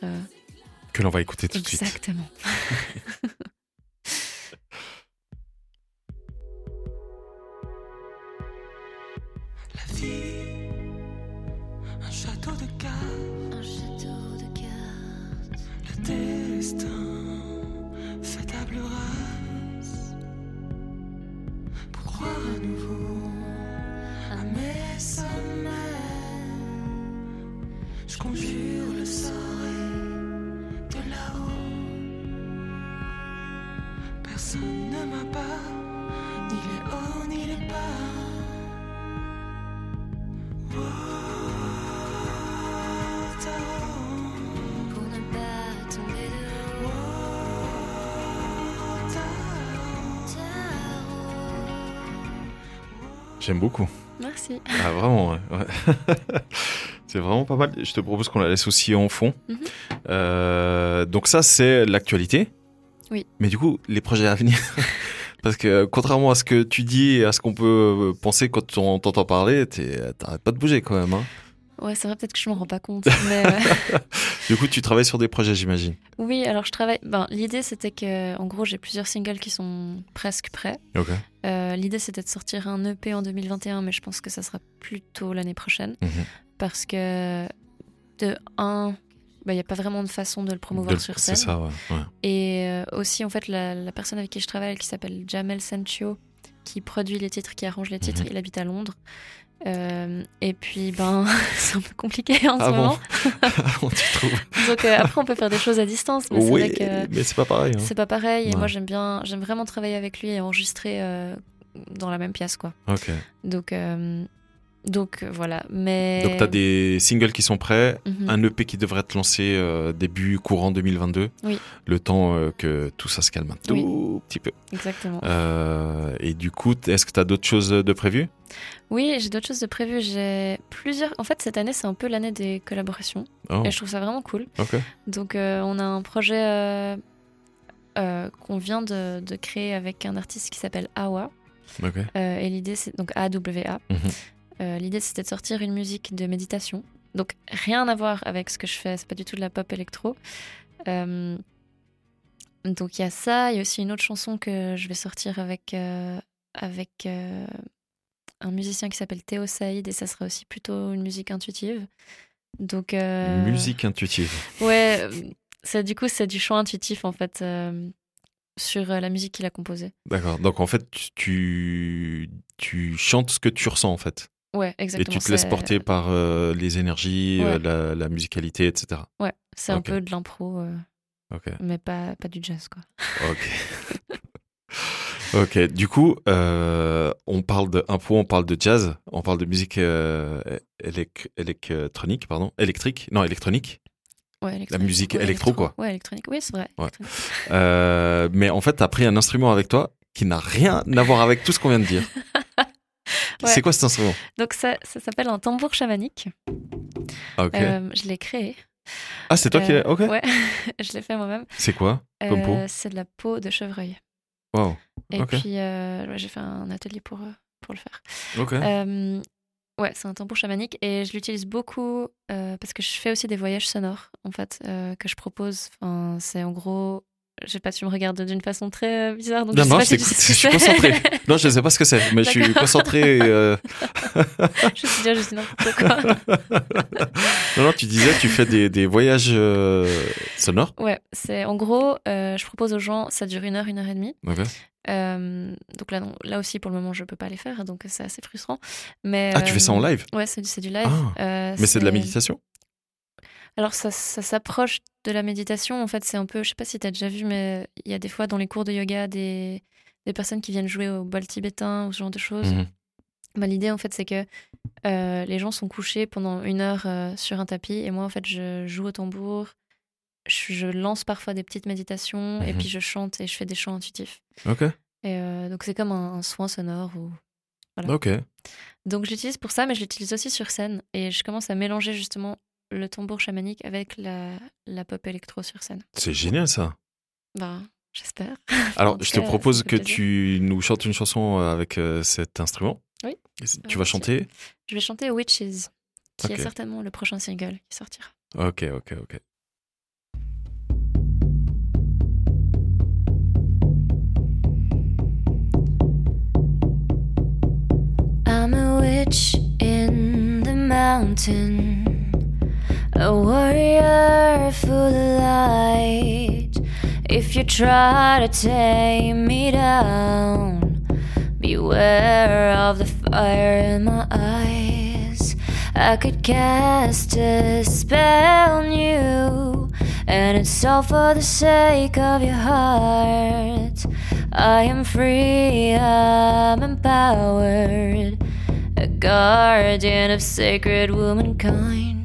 [SPEAKER 10] Que l'on va écouter tout de suite.
[SPEAKER 11] Exactement. <laughs>
[SPEAKER 14] Un château de cartes.
[SPEAKER 7] Un château de cartes.
[SPEAKER 14] Le destin fait table rase. Pour croire à nouveau à mes sommets, je conjure le soleil de là-haut. Personne ne m'abat, ni
[SPEAKER 10] J'aime beaucoup.
[SPEAKER 11] Merci.
[SPEAKER 10] Ah, vraiment, ouais. ouais. <laughs> c'est vraiment pas mal. Je te propose qu'on la laisse aussi en fond.
[SPEAKER 11] Mhm.
[SPEAKER 10] Euh, donc, ça, c'est l'actualité.
[SPEAKER 11] Oui.
[SPEAKER 10] Mais du coup, les projets à venir. <laughs> Parce que contrairement à ce que tu dis et à ce qu'on peut penser quand on t'entend parler, t'es- t'arrêtes pas de bouger quand même. hein.
[SPEAKER 11] Ouais, c'est vrai, peut-être que je m'en rends pas compte. mais, euh, <laughs>
[SPEAKER 10] Du coup, tu travailles sur des projets, j'imagine.
[SPEAKER 11] Oui, alors je travaille. Ben, l'idée c'était que, en gros, j'ai plusieurs singles qui sont presque prêts.
[SPEAKER 10] Ok.
[SPEAKER 11] Euh, l'idée c'était de sortir un EP en 2021, mais je pense que ça sera plutôt l'année prochaine.
[SPEAKER 10] Mhm.
[SPEAKER 11] Parce que, de un, ben, il n'y a pas vraiment de façon de le promouvoir
[SPEAKER 10] De-
[SPEAKER 11] sur
[SPEAKER 10] c'est
[SPEAKER 11] scène.
[SPEAKER 10] ça, ouais, ouais.
[SPEAKER 11] Et euh, aussi, en fait, la, la personne avec qui je travaille, qui s'appelle Jamel Sancho, qui produit les titres, qui arrange les titres,
[SPEAKER 10] Mhm.
[SPEAKER 11] il habite à Londres. Euh, et puis, ben, <laughs> c'est un peu compliqué en
[SPEAKER 10] Ah
[SPEAKER 11] ce
[SPEAKER 10] bon
[SPEAKER 11] moment. <laughs>
[SPEAKER 10] Tu trouves
[SPEAKER 11] Donc euh, après, on peut faire des choses à distance, mais
[SPEAKER 10] Oui,
[SPEAKER 11] c'est vrai que
[SPEAKER 10] mais c'est pas pareil, hein.
[SPEAKER 11] C'est pas pareil. Et moi, j'aime bien, j'aime vraiment travailler avec lui et enregistrer euh, dans la même pièce, quoi.
[SPEAKER 10] Ok.
[SPEAKER 11] Donc, donc euh, voilà. Mais
[SPEAKER 10] Donc, tu as des singles qui sont prêts,
[SPEAKER 11] Mhm.
[SPEAKER 10] un EP qui devrait être lancé euh, début courant 2022.
[SPEAKER 11] Oui.
[SPEAKER 10] Le temps euh, que tout ça se calme un tout
[SPEAKER 11] Oui.
[SPEAKER 10] petit peu.
[SPEAKER 11] Exactement.
[SPEAKER 10] Euh, et du coup, est-ce que tu as d'autres choses de prévues?
[SPEAKER 11] Oui, j'ai d'autres choses de prévues. J'ai plusieurs. En fait, cette année, c'est un peu l'année des collaborations.
[SPEAKER 10] Oh.
[SPEAKER 11] Et je trouve ça vraiment cool.
[SPEAKER 10] Ok.
[SPEAKER 11] Donc, on a un projet qu'on vient de, de créer avec un artiste qui s'appelle Awa.
[SPEAKER 10] Ok.
[SPEAKER 11] Euh, et l'idée, c'est donc AWA.
[SPEAKER 10] Mhm.
[SPEAKER 11] Euh, l'idée, c'était de sortir une musique de méditation. Donc, rien à voir avec ce que je fais. C'est pas du tout de la pop électro. Euh, donc, il y a ça. Il y a aussi une autre chanson que je vais sortir avec, euh, avec un musicien qui s'appelle Théo Saïd. Et ça sera aussi plutôt une musique intuitive. Donc,
[SPEAKER 10] Musique intuitive.
[SPEAKER 11] Ouais, ça, du coup, c'est du chant intuitif, en fait, sur la musique qu'il a composée.
[SPEAKER 10] D'accord. Donc, en fait, tu, tu chantes ce que tu ressens, en fait.
[SPEAKER 11] Ouais,
[SPEAKER 10] Et
[SPEAKER 11] exactement.
[SPEAKER 10] tu te laisses porter par euh, les énergies,
[SPEAKER 11] Ouais.
[SPEAKER 10] euh, la, la musicalité, etc.
[SPEAKER 11] Ouais, c'est un
[SPEAKER 10] Ok.
[SPEAKER 11] peu de l'impro, euh,
[SPEAKER 10] Ok.
[SPEAKER 11] mais pas, pas du jazz, quoi.
[SPEAKER 10] Ok. ok. Du coup, euh, on parle de impro, on parle de jazz, on parle de musique euh, élec- électronique, pardon, électrique, non électronique.
[SPEAKER 11] Ouais,
[SPEAKER 10] La musique électro,
[SPEAKER 11] électro.
[SPEAKER 10] quoi.
[SPEAKER 11] Ouais, électronique. Oui, c'est vrai.
[SPEAKER 10] Ouais. Euh, mais en fait, tu as pris un instrument avec toi qui n'a rien à voir avec tout ce qu'on vient de dire. <laughs>
[SPEAKER 11] Ouais.
[SPEAKER 10] C'est quoi cet instrument?
[SPEAKER 11] Donc, ça, ça s'appelle un tambour chamanique.
[SPEAKER 10] Ah, Ok.
[SPEAKER 11] Euh, je l'ai créé.
[SPEAKER 10] Ah, c'est toi qui
[SPEAKER 11] Euh,
[SPEAKER 10] l'as. Ok.
[SPEAKER 11] Ouais, <laughs> je l'ai fait moi-même.
[SPEAKER 10] C'est quoi comme peau?
[SPEAKER 11] Euh, C'est de la peau de chevreuil.
[SPEAKER 10] Wow.
[SPEAKER 11] Et puis, euh, ouais, j'ai fait un atelier pour, euh, pour le faire.
[SPEAKER 10] Ok.
[SPEAKER 11] Euh, ouais, c'est un tambour chamanique et je l'utilise beaucoup euh, parce que je fais aussi des voyages sonores, en fait, euh, que je propose. Enfin, c'est en gros. Je sais pas, tu me regardes d'une façon très euh, bizarre. Donc
[SPEAKER 10] Non,
[SPEAKER 11] je sais
[SPEAKER 10] non,
[SPEAKER 11] pas
[SPEAKER 10] je
[SPEAKER 11] si
[SPEAKER 10] suis concentré. <laughs> non, je ne sais pas ce que c'est, mais je suis concentré. <laughs> euh,
[SPEAKER 11] je suis déjà, je dis n'importe quoi.
[SPEAKER 10] non, non, tu disais, tu fais des, des voyages euh, sonores.
[SPEAKER 11] Ouais, c'est en gros, euh, je propose aux gens, ça dure une heure, une heure et demie.
[SPEAKER 10] Ok.
[SPEAKER 11] Euh, donc là, non, là aussi, pour le moment, je peux pas les faire, donc c'est assez frustrant. Mais
[SPEAKER 10] Ah, tu fais ça en live?
[SPEAKER 11] Ouais, c'est du, live.
[SPEAKER 10] Ah. Mais c'est de la méditation?
[SPEAKER 11] Alors, ça, ça s'approche de la méditation. En fait, c'est un peu, je sais pas si tu as déjà vu, mais il y a des fois dans les cours de yoga des, des personnes qui viennent jouer au bol tibétain ou ce genre de choses. Bah, L'idée, en fait, c'est que euh, les gens sont couchés pendant une heure euh, sur un tapis et moi, en fait, je joue au tambour. Je, je lance parfois des petites méditations et
[SPEAKER 10] Mhm.
[SPEAKER 11] puis je chante et je fais des chants intuitifs.
[SPEAKER 10] Ok.
[SPEAKER 11] Et euh, donc, c'est comme un, un soin sonore. Ou... Voilà.
[SPEAKER 10] Ok.
[SPEAKER 11] Donc, je l'utilise pour ça, mais je l'utilise aussi sur scène. Et je commence à mélanger justement le tambour chamanique avec la, la pop électro sur scène.
[SPEAKER 10] C'est génial ça.
[SPEAKER 11] Bah, j'espère. <laughs>
[SPEAKER 10] Alors, je te
[SPEAKER 11] cas,
[SPEAKER 10] propose que
[SPEAKER 11] plaisir.
[SPEAKER 10] tu nous chantes une chanson euh, avec euh, cet instrument.
[SPEAKER 11] Oui.
[SPEAKER 10] Tu vas chanter
[SPEAKER 11] Je vais chanter Witches, qui est certainement le prochain single qui sortira.
[SPEAKER 10] Ok, ok, ok.
[SPEAKER 7] I'm a witch in the mountain, a warrior full of light. If you try to tame me down, beware of the fire in my eyes. I could cast a spell on you, and it's all for the sake of your heart. I am free, I'm empowered, a guardian of sacred womankind.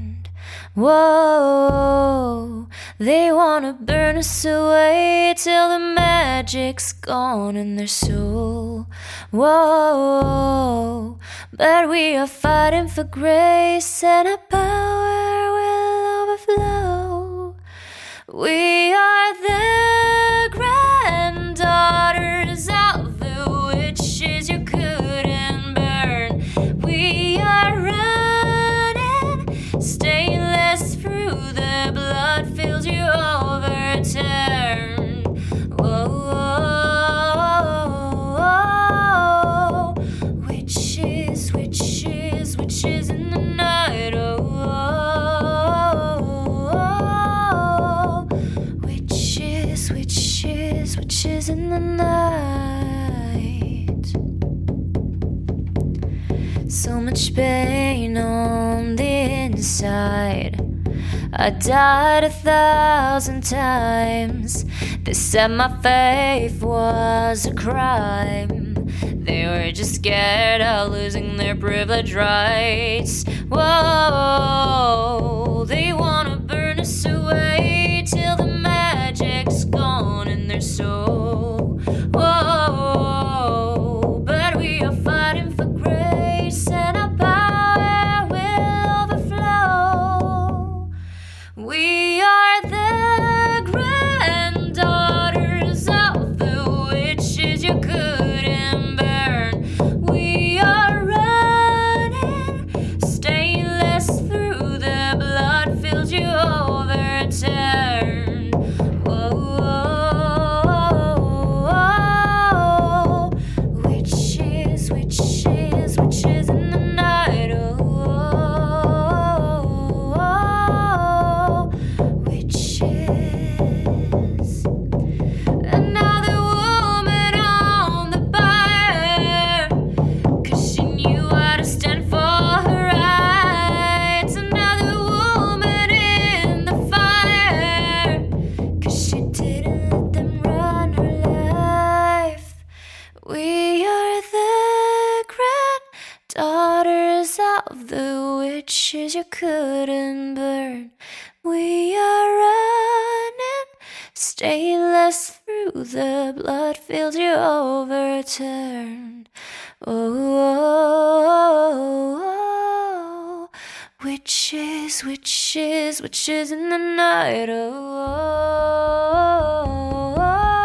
[SPEAKER 7] Whoa, they wanna burn us away till the magic's gone in their soul. Whoa, but we are fighting for grace and our power will overflow. We are the much pain on the inside. I died a thousand times. They said my faith was a crime. They were just scared of losing their privilege rights. Whoa, they wanna over to you couldn't burn. We are running, stainless through the blood fields you overturned. Oh, oh, oh, oh. witches, witches, witches in the night. Oh, oh, oh. We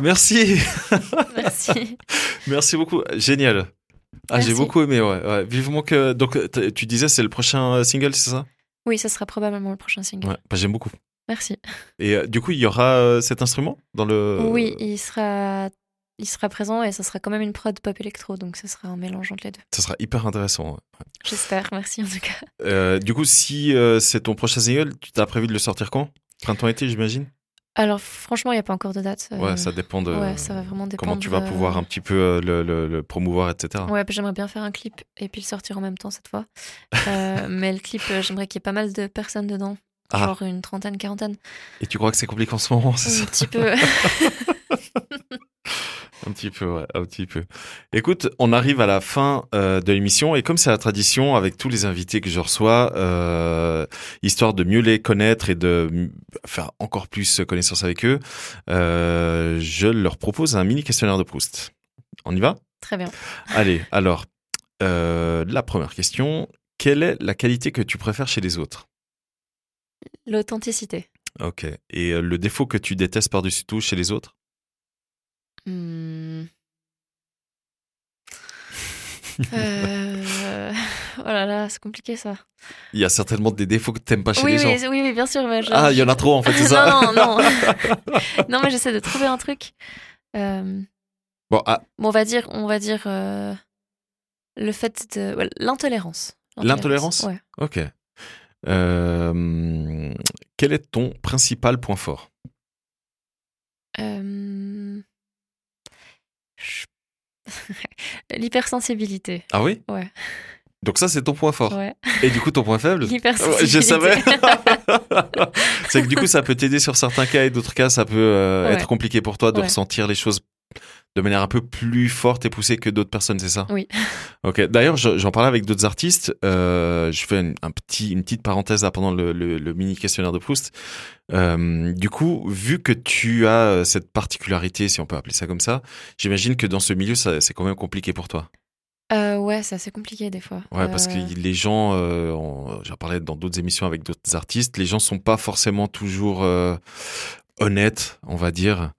[SPEAKER 10] merci.
[SPEAKER 11] Merci. <laughs>
[SPEAKER 10] merci beaucoup. Génial. Ah, j'ai beaucoup aimé, ouais, ouais. Vivement que. Donc, tu disais, c'est le prochain euh, single, c'est ça?
[SPEAKER 11] Oui, ça sera probablement le prochain single.
[SPEAKER 10] Ouais, bah, j'aime beaucoup.
[SPEAKER 11] Merci.
[SPEAKER 10] Et euh, du coup, il y aura euh, cet instrument dans le.
[SPEAKER 11] Oui, il sera, il sera présent et ça sera quand même une prod pop électro, donc ce sera un mélange entre les deux.
[SPEAKER 10] Ça sera hyper intéressant. ouais.
[SPEAKER 11] J'espère, merci en tout cas.
[SPEAKER 10] Euh, du coup, si c'est ton prochain single, tu t'as prévu de le sortir quand? Printemps-été, j'imagine?
[SPEAKER 11] Alors franchement, il n'y a pas encore de date. euh,
[SPEAKER 10] Ouais, ça dépend de.
[SPEAKER 11] Ouais, ça va vraiment dépendre.
[SPEAKER 10] Comment tu vas
[SPEAKER 11] euh,
[SPEAKER 10] pouvoir un petit peu euh, le, le- le promouvoir, etc.
[SPEAKER 11] Ouais, j'aimerais bien faire un clip et puis le sortir en même temps cette fois. Euh, <laughs> mais le clip, euh, j'aimerais qu'il y ait pas mal de personnes dedans.
[SPEAKER 10] Ah.
[SPEAKER 11] Genre une trentaine, quarantaine.
[SPEAKER 10] Et tu crois que c'est compliqué en ce moment c'est ça
[SPEAKER 11] Un petit peu. <laughs>
[SPEAKER 10] Un petit peu, ouais, un petit peu. Écoute, on arrive à la fin euh, de l'émission et comme c'est la tradition avec tous les invités que je reçois, euh, histoire de mieux les connaître et de faire encore plus connaissance avec eux, euh, je leur propose un mini questionnaire de Proust. On y va?
[SPEAKER 11] Très bien.
[SPEAKER 10] Allez, alors, la première question, quelle est la qualité que tu préfères chez les autres?
[SPEAKER 11] L'authenticité.
[SPEAKER 10] Ok. Et le défaut que tu détestes par-dessus tout chez les autres?
[SPEAKER 11] Hmm. <laughs> Euh, Oh là là, c'est compliqué ça.
[SPEAKER 10] Il y a certainement des défauts que t'aimes pas chez
[SPEAKER 11] oui,
[SPEAKER 10] les
[SPEAKER 11] oui,
[SPEAKER 10] gens.
[SPEAKER 11] oui, oui, bien sûr. Mais je-
[SPEAKER 10] Ah, il y en a trop, en fait, c'est ça
[SPEAKER 11] non, non, non. <laughs> non, mais j'essaie de trouver un truc. Euh,
[SPEAKER 10] Bon, ah,
[SPEAKER 11] bon, on va dire, on va dire euh, le fait de ouais, l'intolérance.
[SPEAKER 10] l'intolérance
[SPEAKER 11] Ouais.
[SPEAKER 10] Ok. Euh, quel est ton principal point fort?
[SPEAKER 11] Euh, <laughs> L'hypersensibilité.
[SPEAKER 10] Ah oui?
[SPEAKER 11] Ouais.
[SPEAKER 10] Donc ça, c'est ton point fort.
[SPEAKER 11] Ouais.
[SPEAKER 10] Et du coup, ton point faible? Je savais. <laughs> c'est que du coup, ça peut t'aider sur certains cas et d'autres cas, ça peut euh,
[SPEAKER 11] Ouais.
[SPEAKER 10] être compliqué pour toi de
[SPEAKER 11] Ouais.
[SPEAKER 10] ressentir les choses de manière un peu plus forte et poussée que d'autres personnes, c'est ça?
[SPEAKER 11] Oui. <laughs>
[SPEAKER 10] Ok. D'ailleurs, je- j'en parlais avec d'autres artistes. euh, je fais une, un petit, une petite parenthèse là pendant le, le- le mini questionnaire de Proust. Euh, du coup, vu que tu as euh, cette particularité, si on peut appeler ça comme ça, j'imagine que dans ce milieu, c'est quand même compliqué pour toi.
[SPEAKER 11] Euh, ouais, c'est assez compliqué des fois.
[SPEAKER 10] Ouais, parce que les gens, j'en parlais dans d'autres émissions avec d'autres artistes, les gens sont pas forcément toujours honnêtes, on va dire.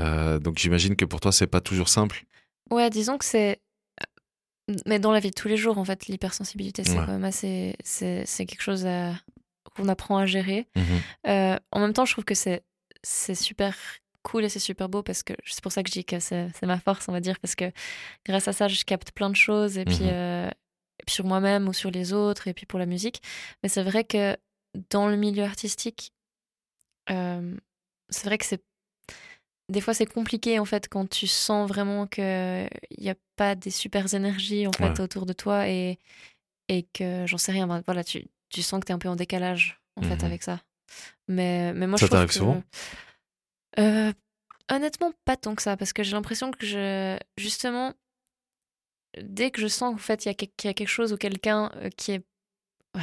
[SPEAKER 10] Euh, donc j'imagine que pour toi, c'est pas toujours simple.
[SPEAKER 11] Ouais, disons que c'est. Mais dans la vie de tous les jours, en fait, l'hypersensibilité, c'est
[SPEAKER 10] Ouais.
[SPEAKER 11] quand même assez. C'est c'est quelque chose à- qu'on apprend à gérer.
[SPEAKER 10] Mhm.
[SPEAKER 11] Euh, en même temps, je trouve que c'est c'est super cool et c'est super beau parce que c'est pour ça que je dis que c'est c'est ma force, on va dire, parce que grâce à ça, je capte plein de choses et puis,
[SPEAKER 10] Mhm.
[SPEAKER 11] euh, et puis sur moi-même ou sur les autres et puis pour la musique. Mais c'est vrai que dans le milieu artistique, euh, c'est vrai que c'est des fois c'est compliqué en fait quand tu sens vraiment que il y a pas des super énergies en fait
[SPEAKER 10] Ouais.
[SPEAKER 11] autour de toi et et que j'en sais rien ben, voilà tu tu sens que tu es un peu en décalage en fait
[SPEAKER 10] Mhm.
[SPEAKER 11] avec ça mais mais moi
[SPEAKER 10] Ça
[SPEAKER 11] je trouve
[SPEAKER 10] t'arrive souvent?
[SPEAKER 11] Euh, honnêtement pas tant que ça parce que j'ai l'impression que je justement dès que je sens en fait il y y a quelque chose ou quelqu'un euh, qui est ouais,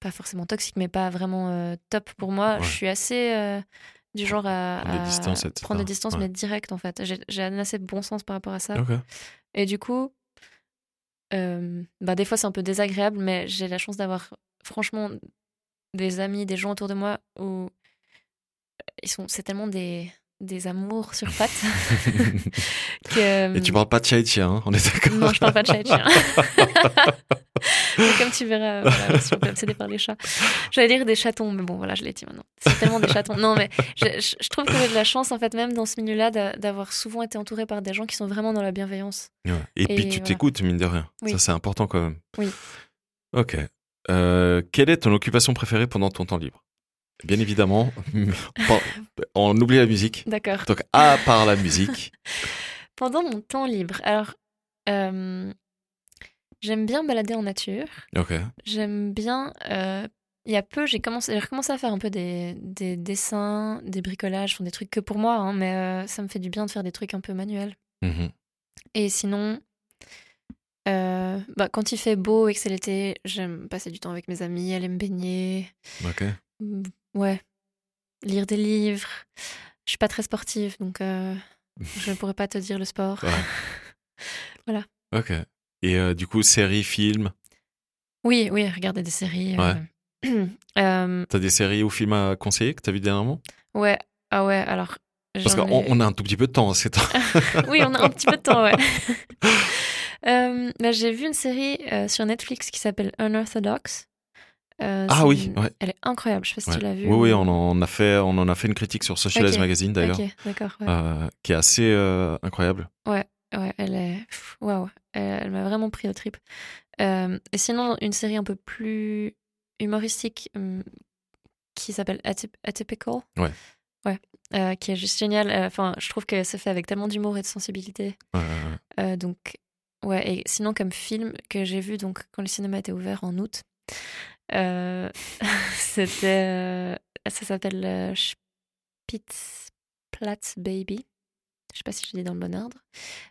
[SPEAKER 11] pas forcément toxique mais pas vraiment euh, top pour moi
[SPEAKER 10] Ouais.
[SPEAKER 11] je suis assez euh, du genre à,
[SPEAKER 10] Prendre des distances, etc.
[SPEAKER 11] prendre des distances
[SPEAKER 10] Ouais.
[SPEAKER 11] mais direct en fait j'ai un assez bon sens par rapport à ça et du coup euh, bah des fois c'est un peu désagréable mais j'ai la chance d'avoir franchement des amis des gens autour de moi où ils sont c'est tellement des des amours sur <laughs> pattes <laughs> que
[SPEAKER 10] Et tu parles pas de chat et chien, hein, on est d'accord
[SPEAKER 11] non, je parle pas de chat et chien. Comme tu verras, voilà, si on peut obsédé par les chats. J'allais dire des chatons, mais bon, voilà, je l'ai dit maintenant. C'est tellement des chatons. Non, mais je, je- je trouve que j'ai de la chance, en fait, même dans ce milieu-là, d'a- d'avoir souvent été entourée par des gens qui sont vraiment dans la bienveillance.
[SPEAKER 10] Ouais. Et, puis tu
[SPEAKER 11] voilà.
[SPEAKER 10] t'écoutes, mine de rien.
[SPEAKER 11] Oui.
[SPEAKER 10] Ça, c'est important quand même.
[SPEAKER 11] Oui.
[SPEAKER 10] Ok. Euh, quelle est ton occupation préférée pendant ton temps libre? Bien évidemment, <laughs> on oublie la musique.
[SPEAKER 11] D'accord.
[SPEAKER 10] Donc, à part la musique, <laughs>
[SPEAKER 11] Pendant mon temps libre, alors, euh, j'aime bien balader en nature.
[SPEAKER 10] ok.
[SPEAKER 11] J'aime bien. euh, il y a peu, j'ai commencé, j'ai recommencé à faire un peu des, des dessins, des bricolages, enfin, des trucs que pour moi, hein, mais euh, ça me fait du bien de faire des trucs un peu manuels.
[SPEAKER 10] Mhm.
[SPEAKER 11] Et sinon, euh, bah, quand il fait beau et que c'est l'été, j'aime passer du temps avec mes amis, aller me baigner.
[SPEAKER 10] Ok.
[SPEAKER 11] Ouais. Lire des livres. Je suis pas très sportive, donc euh, je ne <laughs> pourrais pas te dire le sport.
[SPEAKER 10] Ouais. <laughs>
[SPEAKER 11] voilà.
[SPEAKER 10] Ok. Et euh, du coup, séries, films?
[SPEAKER 11] Oui, oui, regarder des séries. euh, <clears throat> euh,
[SPEAKER 10] T'as des séries ou films à conseiller que t'as vu dernièrement?
[SPEAKER 11] Ouais, ah ouais, alors
[SPEAKER 10] Parce qu'on
[SPEAKER 11] ai-
[SPEAKER 10] on a un tout petit peu de temps, c'est <laughs>
[SPEAKER 11] oui, on a un petit peu de temps, ouais. Bah, j'ai vu une série sur Netflix qui s'appelle Unorthodox. Euh,
[SPEAKER 10] Ah oui, ouais.
[SPEAKER 11] Elle est incroyable, je sais pas si
[SPEAKER 10] Ouais.
[SPEAKER 11] tu l'as vue.
[SPEAKER 10] Oui, oui,
[SPEAKER 11] ou-
[SPEAKER 10] on en a fait, on en a fait une critique sur Socialize Magazine d'ailleurs,
[SPEAKER 11] ok, d'accord, ouais.
[SPEAKER 10] euh, qui est assez euh, incroyable.
[SPEAKER 11] Ouais, ouais, elle est. Waouh, elle, elle m'a vraiment pris au trip. Et sinon, une série un peu plus humoristique hum, qui s'appelle Atyp- Atypical.
[SPEAKER 10] Ouais.
[SPEAKER 11] Ouais, qui est juste géniale. Enfin, je trouve que c'est fait avec tellement d'humour et de sensibilité.
[SPEAKER 10] Ouais,
[SPEAKER 11] donc, ouais, et sinon, comme film que j'ai vu donc, quand le cinéma était ouvert en août, euh, <laughs> c'était. euh, ça s'appelle euh, Spitzplatz Baby. Je sais pas si je dis dans le bon ordre.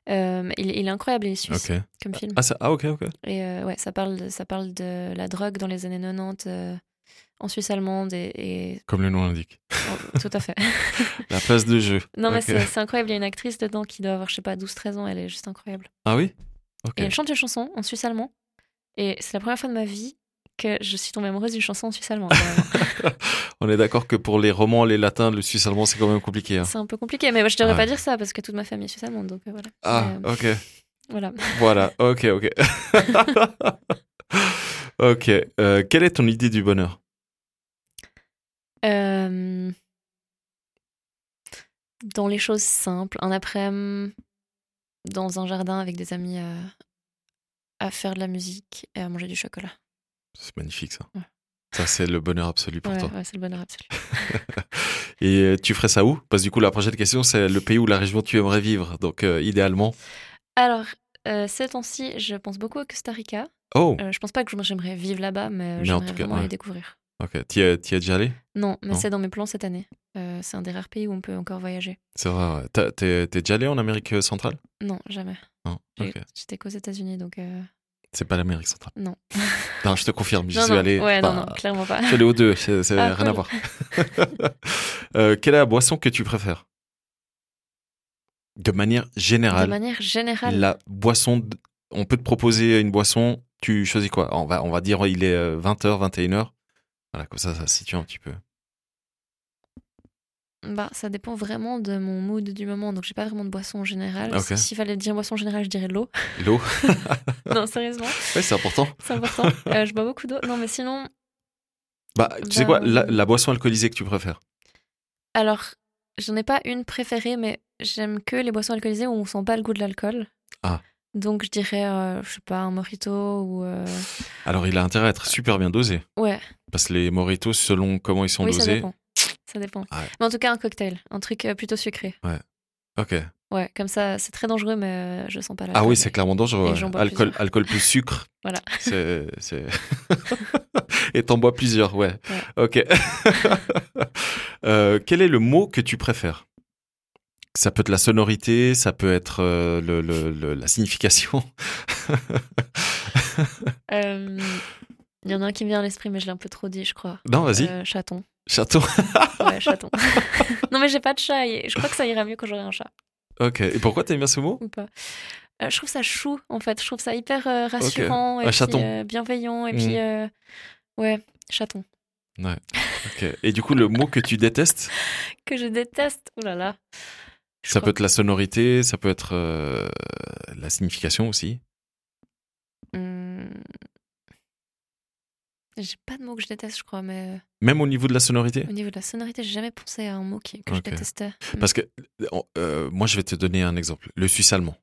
[SPEAKER 11] Euh, il, il est incroyable, il est suisse comme film.
[SPEAKER 10] Ah, ça- ah, ok, ok.
[SPEAKER 11] Et euh, ouais, ça parle, de, ça parle de la drogue dans les années 90 euh, en Suisse allemande et. et-
[SPEAKER 10] Comme le nom l'indique.
[SPEAKER 11] oh, tout à fait. <laughs>
[SPEAKER 10] La place de jeu.
[SPEAKER 11] non, mais c'est incroyable. Il y a une actrice dedans qui doit avoir, je sais pas, 12-13 ans. Elle est juste incroyable.
[SPEAKER 10] Ah oui?
[SPEAKER 11] Et elle chante une chanson en suisse allemand. Et c'est la première fois de ma vie que je suis tombée amoureuse d'une chanson en suisse allemand. <laughs>
[SPEAKER 10] On est d'accord que pour les romans, les latins, le suisse allemand, c'est quand même compliqué. hein.
[SPEAKER 11] c'est un peu compliqué, mais moi, je devrais
[SPEAKER 10] Ouais.
[SPEAKER 11] pas dire ça parce que toute ma famille est suisse allemande. Donc euh, voilà.
[SPEAKER 10] Ah,
[SPEAKER 11] euh,
[SPEAKER 10] ok.
[SPEAKER 11] Voilà.
[SPEAKER 10] Voilà, ok, ok. <laughs> ok. euh, quelle est ton idée du bonheur?
[SPEAKER 11] Euh, Dans les choses simples, un après-midi dans un jardin avec des amis à, à faire de la musique et à manger du chocolat.
[SPEAKER 10] C'est magnifique ça.
[SPEAKER 11] Ouais.
[SPEAKER 10] Ça, c'est le bonheur absolu pour
[SPEAKER 11] Ouais,
[SPEAKER 10] toi.
[SPEAKER 11] ouais, c'est le bonheur absolu. <laughs>
[SPEAKER 10] Et euh, tu ferais ça où? Parce que du coup, la prochaine question, c'est le pays ou la région où tu aimerais vivre. Donc, euh, idéalement.
[SPEAKER 11] Alors, euh, ces temps-ci, je pense beaucoup à Costa Rica.
[SPEAKER 10] Oh.
[SPEAKER 11] Euh, je pense pas que j'aimerais vivre là-bas, mais
[SPEAKER 10] Mais en
[SPEAKER 11] j'aimerais vraiment
[SPEAKER 10] ouais.
[SPEAKER 11] les découvrir.
[SPEAKER 10] Ok. T'y es, es déjà allé?
[SPEAKER 11] Non, mais c'est dans mes plans cette année. Euh, c'est un des rares pays où on peut encore voyager.
[SPEAKER 10] C'est vrai, T'es t'es déjà allé en Amérique centrale?
[SPEAKER 11] Non, jamais.
[SPEAKER 10] Non.
[SPEAKER 11] J'ai-
[SPEAKER 10] Ok.
[SPEAKER 11] J'étais qu'aux États-Unis, donc euh,
[SPEAKER 10] C'est pas l'Amérique centrale.
[SPEAKER 11] non. <laughs>
[SPEAKER 10] Non, je te confirme, j'y
[SPEAKER 11] Non,
[SPEAKER 10] suis
[SPEAKER 11] non.
[SPEAKER 10] allé.
[SPEAKER 11] Ouais,
[SPEAKER 10] Bah,
[SPEAKER 11] non, non, clairement pas.
[SPEAKER 10] Je suis allé aux deux, c'est
[SPEAKER 11] Ah,
[SPEAKER 10] rien à voir. <laughs> Euh, quelle est la boisson que tu préfères? De manière générale.
[SPEAKER 11] De manière générale.
[SPEAKER 10] La boisson, on peut te proposer une boisson, tu choisis quoi? On va, on va dire il est euh, 20h, 21h. Voilà, comme ça, ça se situe un petit peu.
[SPEAKER 11] Bah, ça dépend vraiment de mon mood du moment, donc j'ai pas vraiment de boisson en général.
[SPEAKER 10] Ok.
[SPEAKER 11] S'il fallait dire boisson en général, je dirais l'eau. <laughs>
[SPEAKER 10] L'eau <laughs>
[SPEAKER 11] non, sérieusement.
[SPEAKER 10] Ouais, c'est important.
[SPEAKER 11] C'est important. Euh, je bois beaucoup d'eau. Non, mais sinon,
[SPEAKER 10] Bah, tu sais quoi,
[SPEAKER 11] Ben-
[SPEAKER 10] la, la boisson alcoolisée que tu préfères?
[SPEAKER 11] Alors, j'en ai pas une préférée, mais j'aime que les boissons alcoolisées où on sent pas le goût de l'alcool.
[SPEAKER 10] Ah.
[SPEAKER 11] Donc, je dirais, euh, je sais pas, un mojito ou. euh,
[SPEAKER 10] Alors, il a intérêt à être super bien dosé.
[SPEAKER 11] Ouais,
[SPEAKER 10] Parce que les mojitos, selon comment ils sont
[SPEAKER 11] oui, ça
[SPEAKER 10] dosés.
[SPEAKER 11] dépend. Ça dépend.
[SPEAKER 10] Ouais.
[SPEAKER 11] Mais en tout cas, un cocktail, un truc euh, plutôt sucré.
[SPEAKER 10] Ouais. Ok.
[SPEAKER 11] Ouais, comme ça, c'est très dangereux, mais euh, je sens pas l'alcool.
[SPEAKER 10] Ah oui, c'est clairement dangereux. Ouais. Alcool, alcool plus sucre. <laughs>
[SPEAKER 11] Voilà.
[SPEAKER 10] C'est. c'est- <laughs> Et t'en bois plusieurs, ouais. Ok. <laughs> Euh, quel est le mot que tu préfères? Ça peut être la sonorité, ça peut être euh, le, le- le- la signification.
[SPEAKER 11] Euh, Il y en a un qui me vient à l'esprit, mais je l'ai un peu trop dit, je crois.
[SPEAKER 10] Non, vas-y.
[SPEAKER 11] Chaton.
[SPEAKER 10] Chaton. <laughs>
[SPEAKER 11] Ouais, chaton. <laughs> non, mais j'ai pas de chat. et Je crois que ça ira mieux quand j'aurai un chat.
[SPEAKER 10] ok. Et pourquoi t'aimes bien ce mot
[SPEAKER 11] Ou pas. Euh, je trouve ça chou, en fait. Je trouve ça hyper euh, rassurant
[SPEAKER 10] Un
[SPEAKER 11] et puis,
[SPEAKER 10] chaton.
[SPEAKER 11] euh, bienveillant. Et
[SPEAKER 10] Mm.
[SPEAKER 11] puis, euh, ouais, chaton.
[SPEAKER 10] Ouais. Ok. Et du coup, le mot que tu détestes, <laughs>
[SPEAKER 11] Que je déteste? Ouh là là.
[SPEAKER 10] ça peut être la sonorité, ça peut être la signification aussi.
[SPEAKER 11] Hmm. J'ai pas de mot que je déteste, je crois, mais euh,
[SPEAKER 10] Même au niveau de la sonorité?
[SPEAKER 11] au niveau de la sonorité, j'ai jamais pensé à un mot qui, que je
[SPEAKER 10] Ok.
[SPEAKER 11] détestais. Hmm.
[SPEAKER 10] Parce que euh, moi, je vais te donner un exemple. Le suisse allemand.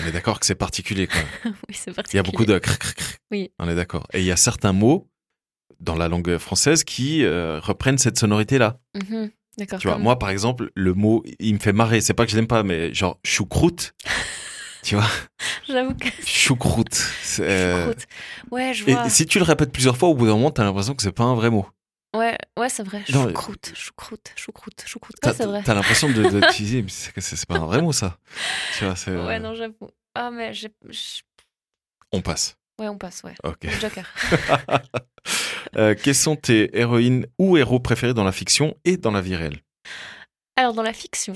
[SPEAKER 10] On est d'accord que c'est particulier quand même. <laughs>
[SPEAKER 11] oui, c'est
[SPEAKER 10] Il y a
[SPEAKER 11] particulier.
[SPEAKER 10] beaucoup de crrr, crrr, crrr.
[SPEAKER 11] Oui.
[SPEAKER 10] On est d'accord. Et il y a certains mots dans la langue française qui euh, reprennent cette sonorité-là.
[SPEAKER 11] Mhm. D'accord.
[SPEAKER 10] Tu vois, moi, par exemple, le mot, il me fait marrer. C'est pas que je l'aime pas, mais genre choucroute. <laughs> tu vois,
[SPEAKER 11] J'avoue que. <laughs>
[SPEAKER 10] choucroute. euh,
[SPEAKER 11] Choucroute. Ouais, je vois.
[SPEAKER 10] Et si tu le répètes plusieurs fois, au bout d'un moment, t'as l'impression que c'est pas un vrai mot.
[SPEAKER 11] Ouais, ouais, c'est vrai.
[SPEAKER 10] Non,
[SPEAKER 11] Choucroute, choucroute, choucroute, choucroute.
[SPEAKER 10] T'as
[SPEAKER 11] Ouais, c'est vrai.
[SPEAKER 10] t'as l'impression de, de <laughs> mais c'est pas un vrai mot, ça. Tu vois, c'est.
[SPEAKER 11] Ouais, non, j'avoue. Ah, mais j'ai.
[SPEAKER 10] On passe.
[SPEAKER 11] Ouais, on passe, ouais.
[SPEAKER 10] Ok.
[SPEAKER 11] Le Joker. <laughs>
[SPEAKER 10] Euh, quelles sont tes héroïnes ou héros préférés dans la fiction et dans la vie réelle?
[SPEAKER 11] Alors, dans la fiction,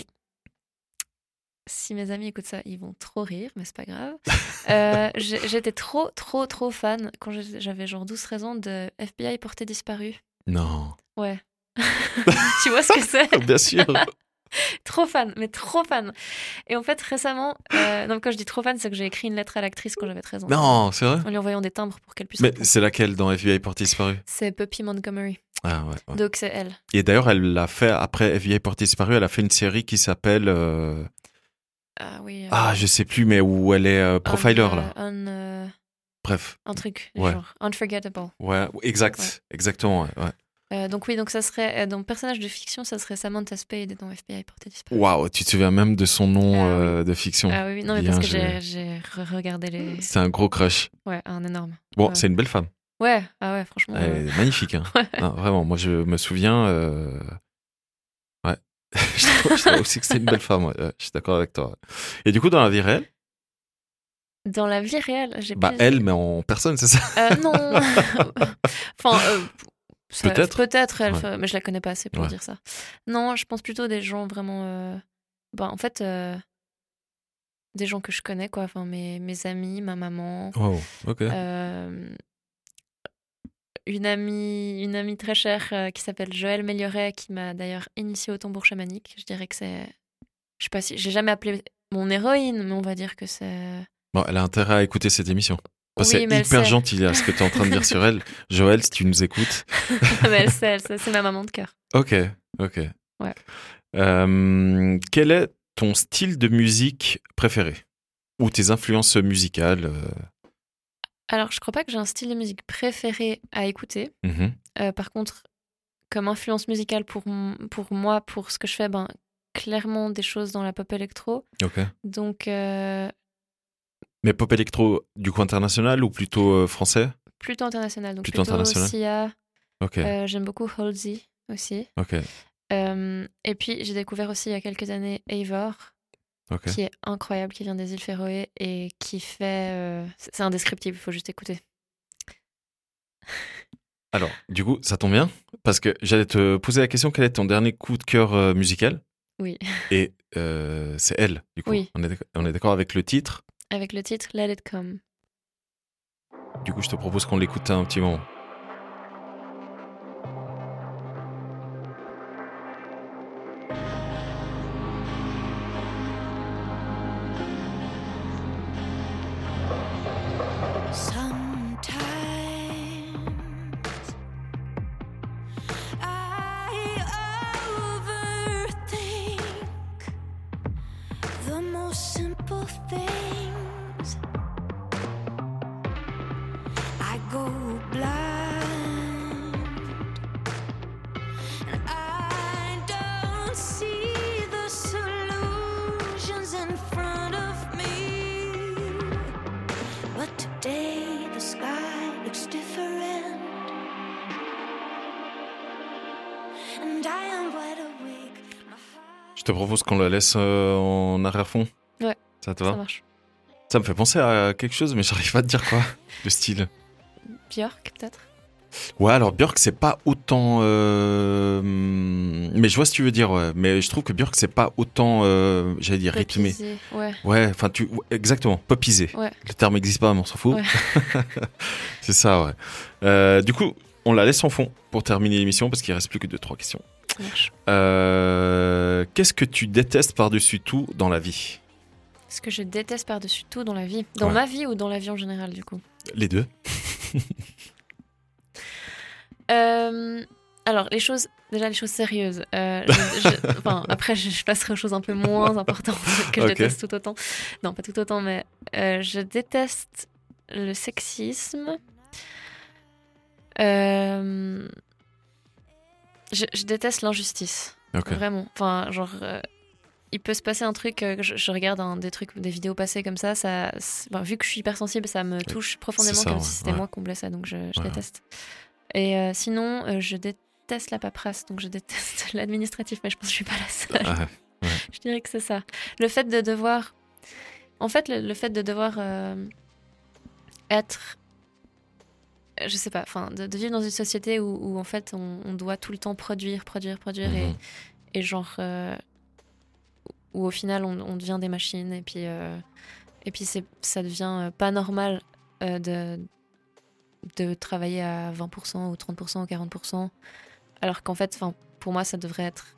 [SPEAKER 11] si mes amis écoutent ça, ils vont trop rire, mais c'est pas grave. <laughs> Euh, J'étais trop, trop, trop fan quand j'avais genre 12-13 ans de FBI porté disparu.
[SPEAKER 10] Non.
[SPEAKER 11] Ouais. <laughs> tu vois ce que c'est?
[SPEAKER 10] Bien sûr. <laughs>
[SPEAKER 11] trop fan, mais trop fan. Et en fait, récemment, euh, donc quand je dis trop fan, c'est que j'ai écrit une lettre à l'actrice quand j'avais 13 ans.
[SPEAKER 10] Non, c'est vrai?
[SPEAKER 11] En lui envoyant des timbres pour qu'elle puisse.
[SPEAKER 10] Mais c'est laquelle dans FBI Porte Disparu?
[SPEAKER 11] C'est Puppy Montgomery.
[SPEAKER 10] Ah ouais. ouais.
[SPEAKER 11] Donc c'est elle.
[SPEAKER 10] Et d'ailleurs, elle l'a fait après FBI Porte Disparu. Elle a fait une série qui s'appelle. euh,
[SPEAKER 11] Ah oui. euh,
[SPEAKER 10] Ah, je sais plus, mais où elle est euh, profiler
[SPEAKER 11] un,
[SPEAKER 10] là.
[SPEAKER 11] euh, Un, euh,
[SPEAKER 10] Bref.
[SPEAKER 11] un truc, du
[SPEAKER 10] Ouais.
[SPEAKER 11] genre Unforgettable.
[SPEAKER 10] Ouais, exact, exactement. Ouais,
[SPEAKER 11] donc oui, donc ça serait donc personnage de fiction, ça serait Samantha Spade dans FBI Portée disparue.
[SPEAKER 10] Waouh, tu te souviens même de son nom euh, de fiction.
[SPEAKER 11] Ah oui, non mais
[SPEAKER 10] Bien
[SPEAKER 11] parce que j'ai j'ai re- regardé les.
[SPEAKER 10] C'est un gros crush.
[SPEAKER 11] Ouais, un énorme.
[SPEAKER 10] Bon, c'est une belle femme.
[SPEAKER 11] Ouais, ah ouais, franchement.
[SPEAKER 10] Elle est magnifique. Hein. <laughs> Non, vraiment, moi je me souviens. <laughs> je trouve je trouve aussi que c'est une belle femme. ouais. Ouais, je suis d'accord avec toi. Et du coup, dans la vie réelle,
[SPEAKER 11] Dans la vie réelle, j'ai
[SPEAKER 10] bah
[SPEAKER 11] plus-
[SPEAKER 10] elle, mais en personne, c'est ça?
[SPEAKER 11] Euh, non. <laughs> enfin, euh,
[SPEAKER 10] Peut-être?
[SPEAKER 11] Peut-être, elle,
[SPEAKER 10] Ouais.
[SPEAKER 11] mais je la connais pas assez pour dire ça. Non, je pense plutôt des gens vraiment. euh, bah, en fait, euh, des gens que je connais, quoi. Enfin, mes, mes amis, ma maman.
[SPEAKER 10] Wow, ok.
[SPEAKER 11] Euh, une amie, une amie très chère euh, qui s'appelle Joëlle Mellioret, qui m'a d'ailleurs initiée au tambour chamanique. Je dirais que c'est. Je sais pas si. J'ai jamais appelé mon héroïne, mais on va dire que c'est.
[SPEAKER 10] Bon, elle a intérêt à écouter cette émission. Parce
[SPEAKER 11] Oui,
[SPEAKER 10] c'est hyper gentil là, ce que tu es en train de dire sur elle. <laughs> Joël, si tu nous écoutes.
[SPEAKER 11] mais elle sait, elle sait, c'est ma maman de cœur.
[SPEAKER 10] Ok, ok.
[SPEAKER 11] Ouais.
[SPEAKER 10] Euh, quel est ton style de musique préféré? Ou tes influences musicales euh,
[SPEAKER 11] Alors, je crois pas que j'ai un style de musique préféré à écouter.
[SPEAKER 10] mhm.
[SPEAKER 11] Euh, par contre, comme influence musicale pour, pour moi, pour ce que je fais, ben, clairement des choses dans la pop électro.
[SPEAKER 10] Ok.
[SPEAKER 11] Donc, euh,
[SPEAKER 10] Mais pop électro du coup international ou plutôt euh, français?
[SPEAKER 11] Plutôt international. Donc,
[SPEAKER 10] Plutôt
[SPEAKER 11] plutôt,
[SPEAKER 10] international.
[SPEAKER 11] Sia.
[SPEAKER 10] Ok.
[SPEAKER 11] J'aime beaucoup Halsey aussi.
[SPEAKER 10] Ok.
[SPEAKER 11] Euh, et puis, j'ai découvert aussi il y a quelques années Eivor,
[SPEAKER 10] Ok.
[SPEAKER 11] qui est incroyable, qui vient des îles Féroé et qui fait. euh, c'est indescriptible, il faut juste écouter. <laughs>
[SPEAKER 10] Alors, du coup, ça tombe bien parce que j'allais te poser la question quel est ton dernier coup de cœur euh, musical?
[SPEAKER 11] Oui. <laughs>
[SPEAKER 10] Et euh, c'est elle, du coup.
[SPEAKER 11] Oui.
[SPEAKER 10] On est d'accord avec le titre?
[SPEAKER 11] Avec le titre Let It Come.
[SPEAKER 10] Du coup, je te propose qu'on l'écoute un petit moment. La laisse euh, en arrière-fond.
[SPEAKER 11] Ouais.
[SPEAKER 10] Ça te va
[SPEAKER 11] Ça marche.
[SPEAKER 10] Ça me fait penser à quelque chose, mais j'arrive pas à te dire quoi. <laughs> Le style.
[SPEAKER 11] Björk, peut-être?
[SPEAKER 10] Ouais, alors Björk, c'est pas autant. euh, Mais je vois ce que tu veux dire, ouais. Mais je trouve que Björk, c'est pas autant. euh, J'allais dire rythmé.
[SPEAKER 11] Popisé, ouais.
[SPEAKER 10] Ouais, enfin, tu. Exactement, popisé.
[SPEAKER 11] Ouais.
[SPEAKER 10] Le terme n'existe pas, mais on s'en fout.
[SPEAKER 11] Ouais. <laughs>
[SPEAKER 10] c'est ça, ouais. Euh, du coup, on la laisse en fond pour terminer l'émission parce qu'il reste plus que deux, trois questions. Euh, Qu'est-ce que tu détestes par-dessus tout dans la vie
[SPEAKER 11] Ce que je déteste par-dessus tout dans la vie. Dans
[SPEAKER 10] Ouais.
[SPEAKER 11] ma vie ou dans la vie en général, du coup
[SPEAKER 10] Les deux. <laughs>
[SPEAKER 11] Euh, alors, les choses, déjà les choses sérieuses. Euh, je- je- <laughs> enfin, après, je, je passerai aux choses un peu moins importantes que je déteste tout autant. Non, pas tout autant, mais euh, je déteste le sexisme. Euh, je, je déteste l'injustice. Vraiment. Enfin, genre. euh, il peut se passer un truc, euh, je, je regarde des trucs, des vidéos passées comme ça, ça vu que je suis hypersensible, ça me touche profondément
[SPEAKER 10] ça,
[SPEAKER 11] comme
[SPEAKER 10] ouais,
[SPEAKER 11] si c'était
[SPEAKER 10] ouais.
[SPEAKER 11] moi qu'on blessait, donc je, je
[SPEAKER 10] Ouais, ouais.
[SPEAKER 11] déteste. Et euh, sinon, je déteste la paperasse, donc je déteste <laughs> l'administratif, mais je pense que je suis pas la seule.
[SPEAKER 10] Ah. <laughs>
[SPEAKER 11] Je dirais que c'est ça. Le fait de devoir. En fait, le, le fait de devoir être. Je sais pas, enfin, de, de vivre dans une société où, où, en fait on, on doit tout le temps produire, produire, produire
[SPEAKER 10] Mhm.
[SPEAKER 11] et, et genre. euh, où au final on, on devient des machines et puis. euh, et puis c'est, ça devient euh, pas normal euh, de, de travailler à 20% ou 30% ou 40%. Alors qu'en fait, enfin, pour moi, ça devrait être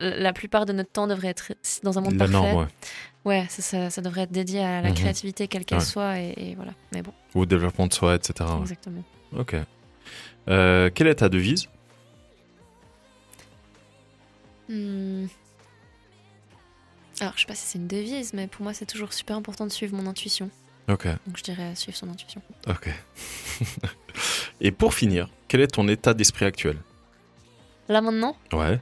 [SPEAKER 11] la plupart de notre temps devrait être dans un monde
[SPEAKER 10] La
[SPEAKER 11] parfait.
[SPEAKER 10] norme, ouais.
[SPEAKER 11] Ouais, ça, ça- ça devrait être dédié à la
[SPEAKER 10] Mhm.
[SPEAKER 11] créativité, quelle qu'elle
[SPEAKER 10] Ouais.
[SPEAKER 11] soit, et, et voilà. Mais bon,
[SPEAKER 10] Au développement de soi, etc. ouais. Ok. Euh, quelle est ta devise?
[SPEAKER 11] Hmm. Alors, je sais pas si c'est une devise, mais pour moi, c'est toujours super important de suivre mon intuition.
[SPEAKER 10] Ok.
[SPEAKER 11] Donc, je dirais suivre son intuition.
[SPEAKER 10] Ok. <laughs> Et pour finir, quel est ton état d'esprit actuel?
[SPEAKER 11] Là, maintenant,
[SPEAKER 10] Ouais.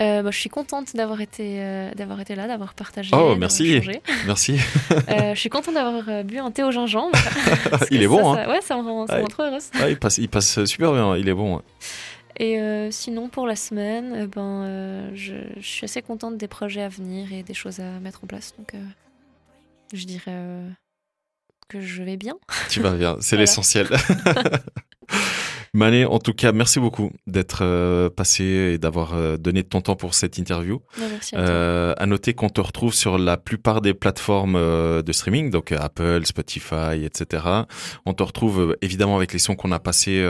[SPEAKER 11] Euh, bah, je suis contente d'avoir été, euh, d'avoir été là, d'avoir partagé.
[SPEAKER 10] Oh, merci. Merci. <laughs>
[SPEAKER 11] Euh, je suis contente d'avoir euh, bu un thé au gingembre. <laughs>
[SPEAKER 10] Il est bon,
[SPEAKER 11] ça,
[SPEAKER 10] hein.
[SPEAKER 11] ça- Ouais, ça me rend, ça me
[SPEAKER 10] Ouais.
[SPEAKER 11] rend trop heureuse.
[SPEAKER 10] Ah, il, passe, il passe super bien, il est bon. ouais.
[SPEAKER 11] Et sinon, pour la semaine, ben, je, je suis assez contente des projets à venir et des choses à mettre en place. Donc, je dirais que je vais bien.
[SPEAKER 10] Tu vas bien, c'est <laughs> l'essentiel. Mané, en tout cas, merci beaucoup d'être euh, passé et d'avoir euh, donné de ton temps pour cette interview.
[SPEAKER 11] Merci à toi.
[SPEAKER 10] Euh, à noter qu'on te retrouve sur la plupart des plateformes euh, de streaming, donc Apple, Spotify, etc. On te retrouve évidemment avec les sons qu'on a passés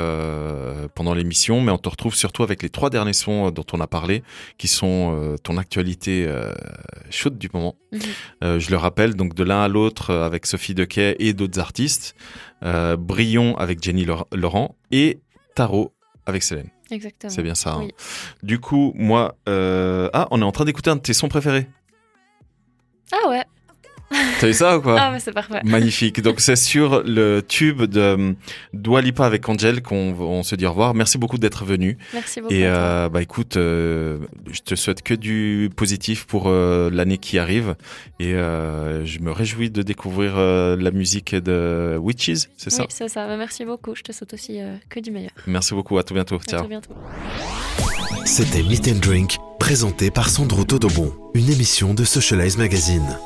[SPEAKER 10] pendant l'émission, mais on te retrouve surtout avec les trois derniers sons dont on a parlé, qui sont ton actualité chaude du moment.
[SPEAKER 11] Mhm.
[SPEAKER 10] Je le rappelle, donc de l'un à l'autre avec Sophie Dequet et d'autres artistes, euh, Brillon avec Jenny Laur- Laurent et Tarot avec Célène.
[SPEAKER 11] Exactement.
[SPEAKER 10] C'est bien ça. hein. Du coup, moi, euh, ah, on est en train d'écouter un de tes sons préférés.
[SPEAKER 11] Ah ouais. <laughs>
[SPEAKER 10] T'as vu ça ou quoi
[SPEAKER 11] Ah, mais c'est parfait.
[SPEAKER 10] Magnifique. Donc c'est sur le tube de euh, Dua Lipa avec Angel qu'on on se dit au revoir. Merci beaucoup d'être venu.
[SPEAKER 11] Merci beaucoup
[SPEAKER 10] Et euh, bah écoute, euh, je te souhaite que du positif pour euh, l'année qui arrive. Et euh, je me réjouis de découvrir euh, la musique de Witches, c'est ça
[SPEAKER 11] Oui, c'est ça. Bah, merci beaucoup. Je te souhaite aussi euh, que du meilleur.
[SPEAKER 10] Merci beaucoup. À tout bientôt.
[SPEAKER 11] À
[SPEAKER 10] Ciao.
[SPEAKER 11] très bientôt.
[SPEAKER 9] C'était Meet and Drink, présenté par Sandro Todobon, une émission de Socialize Magazine.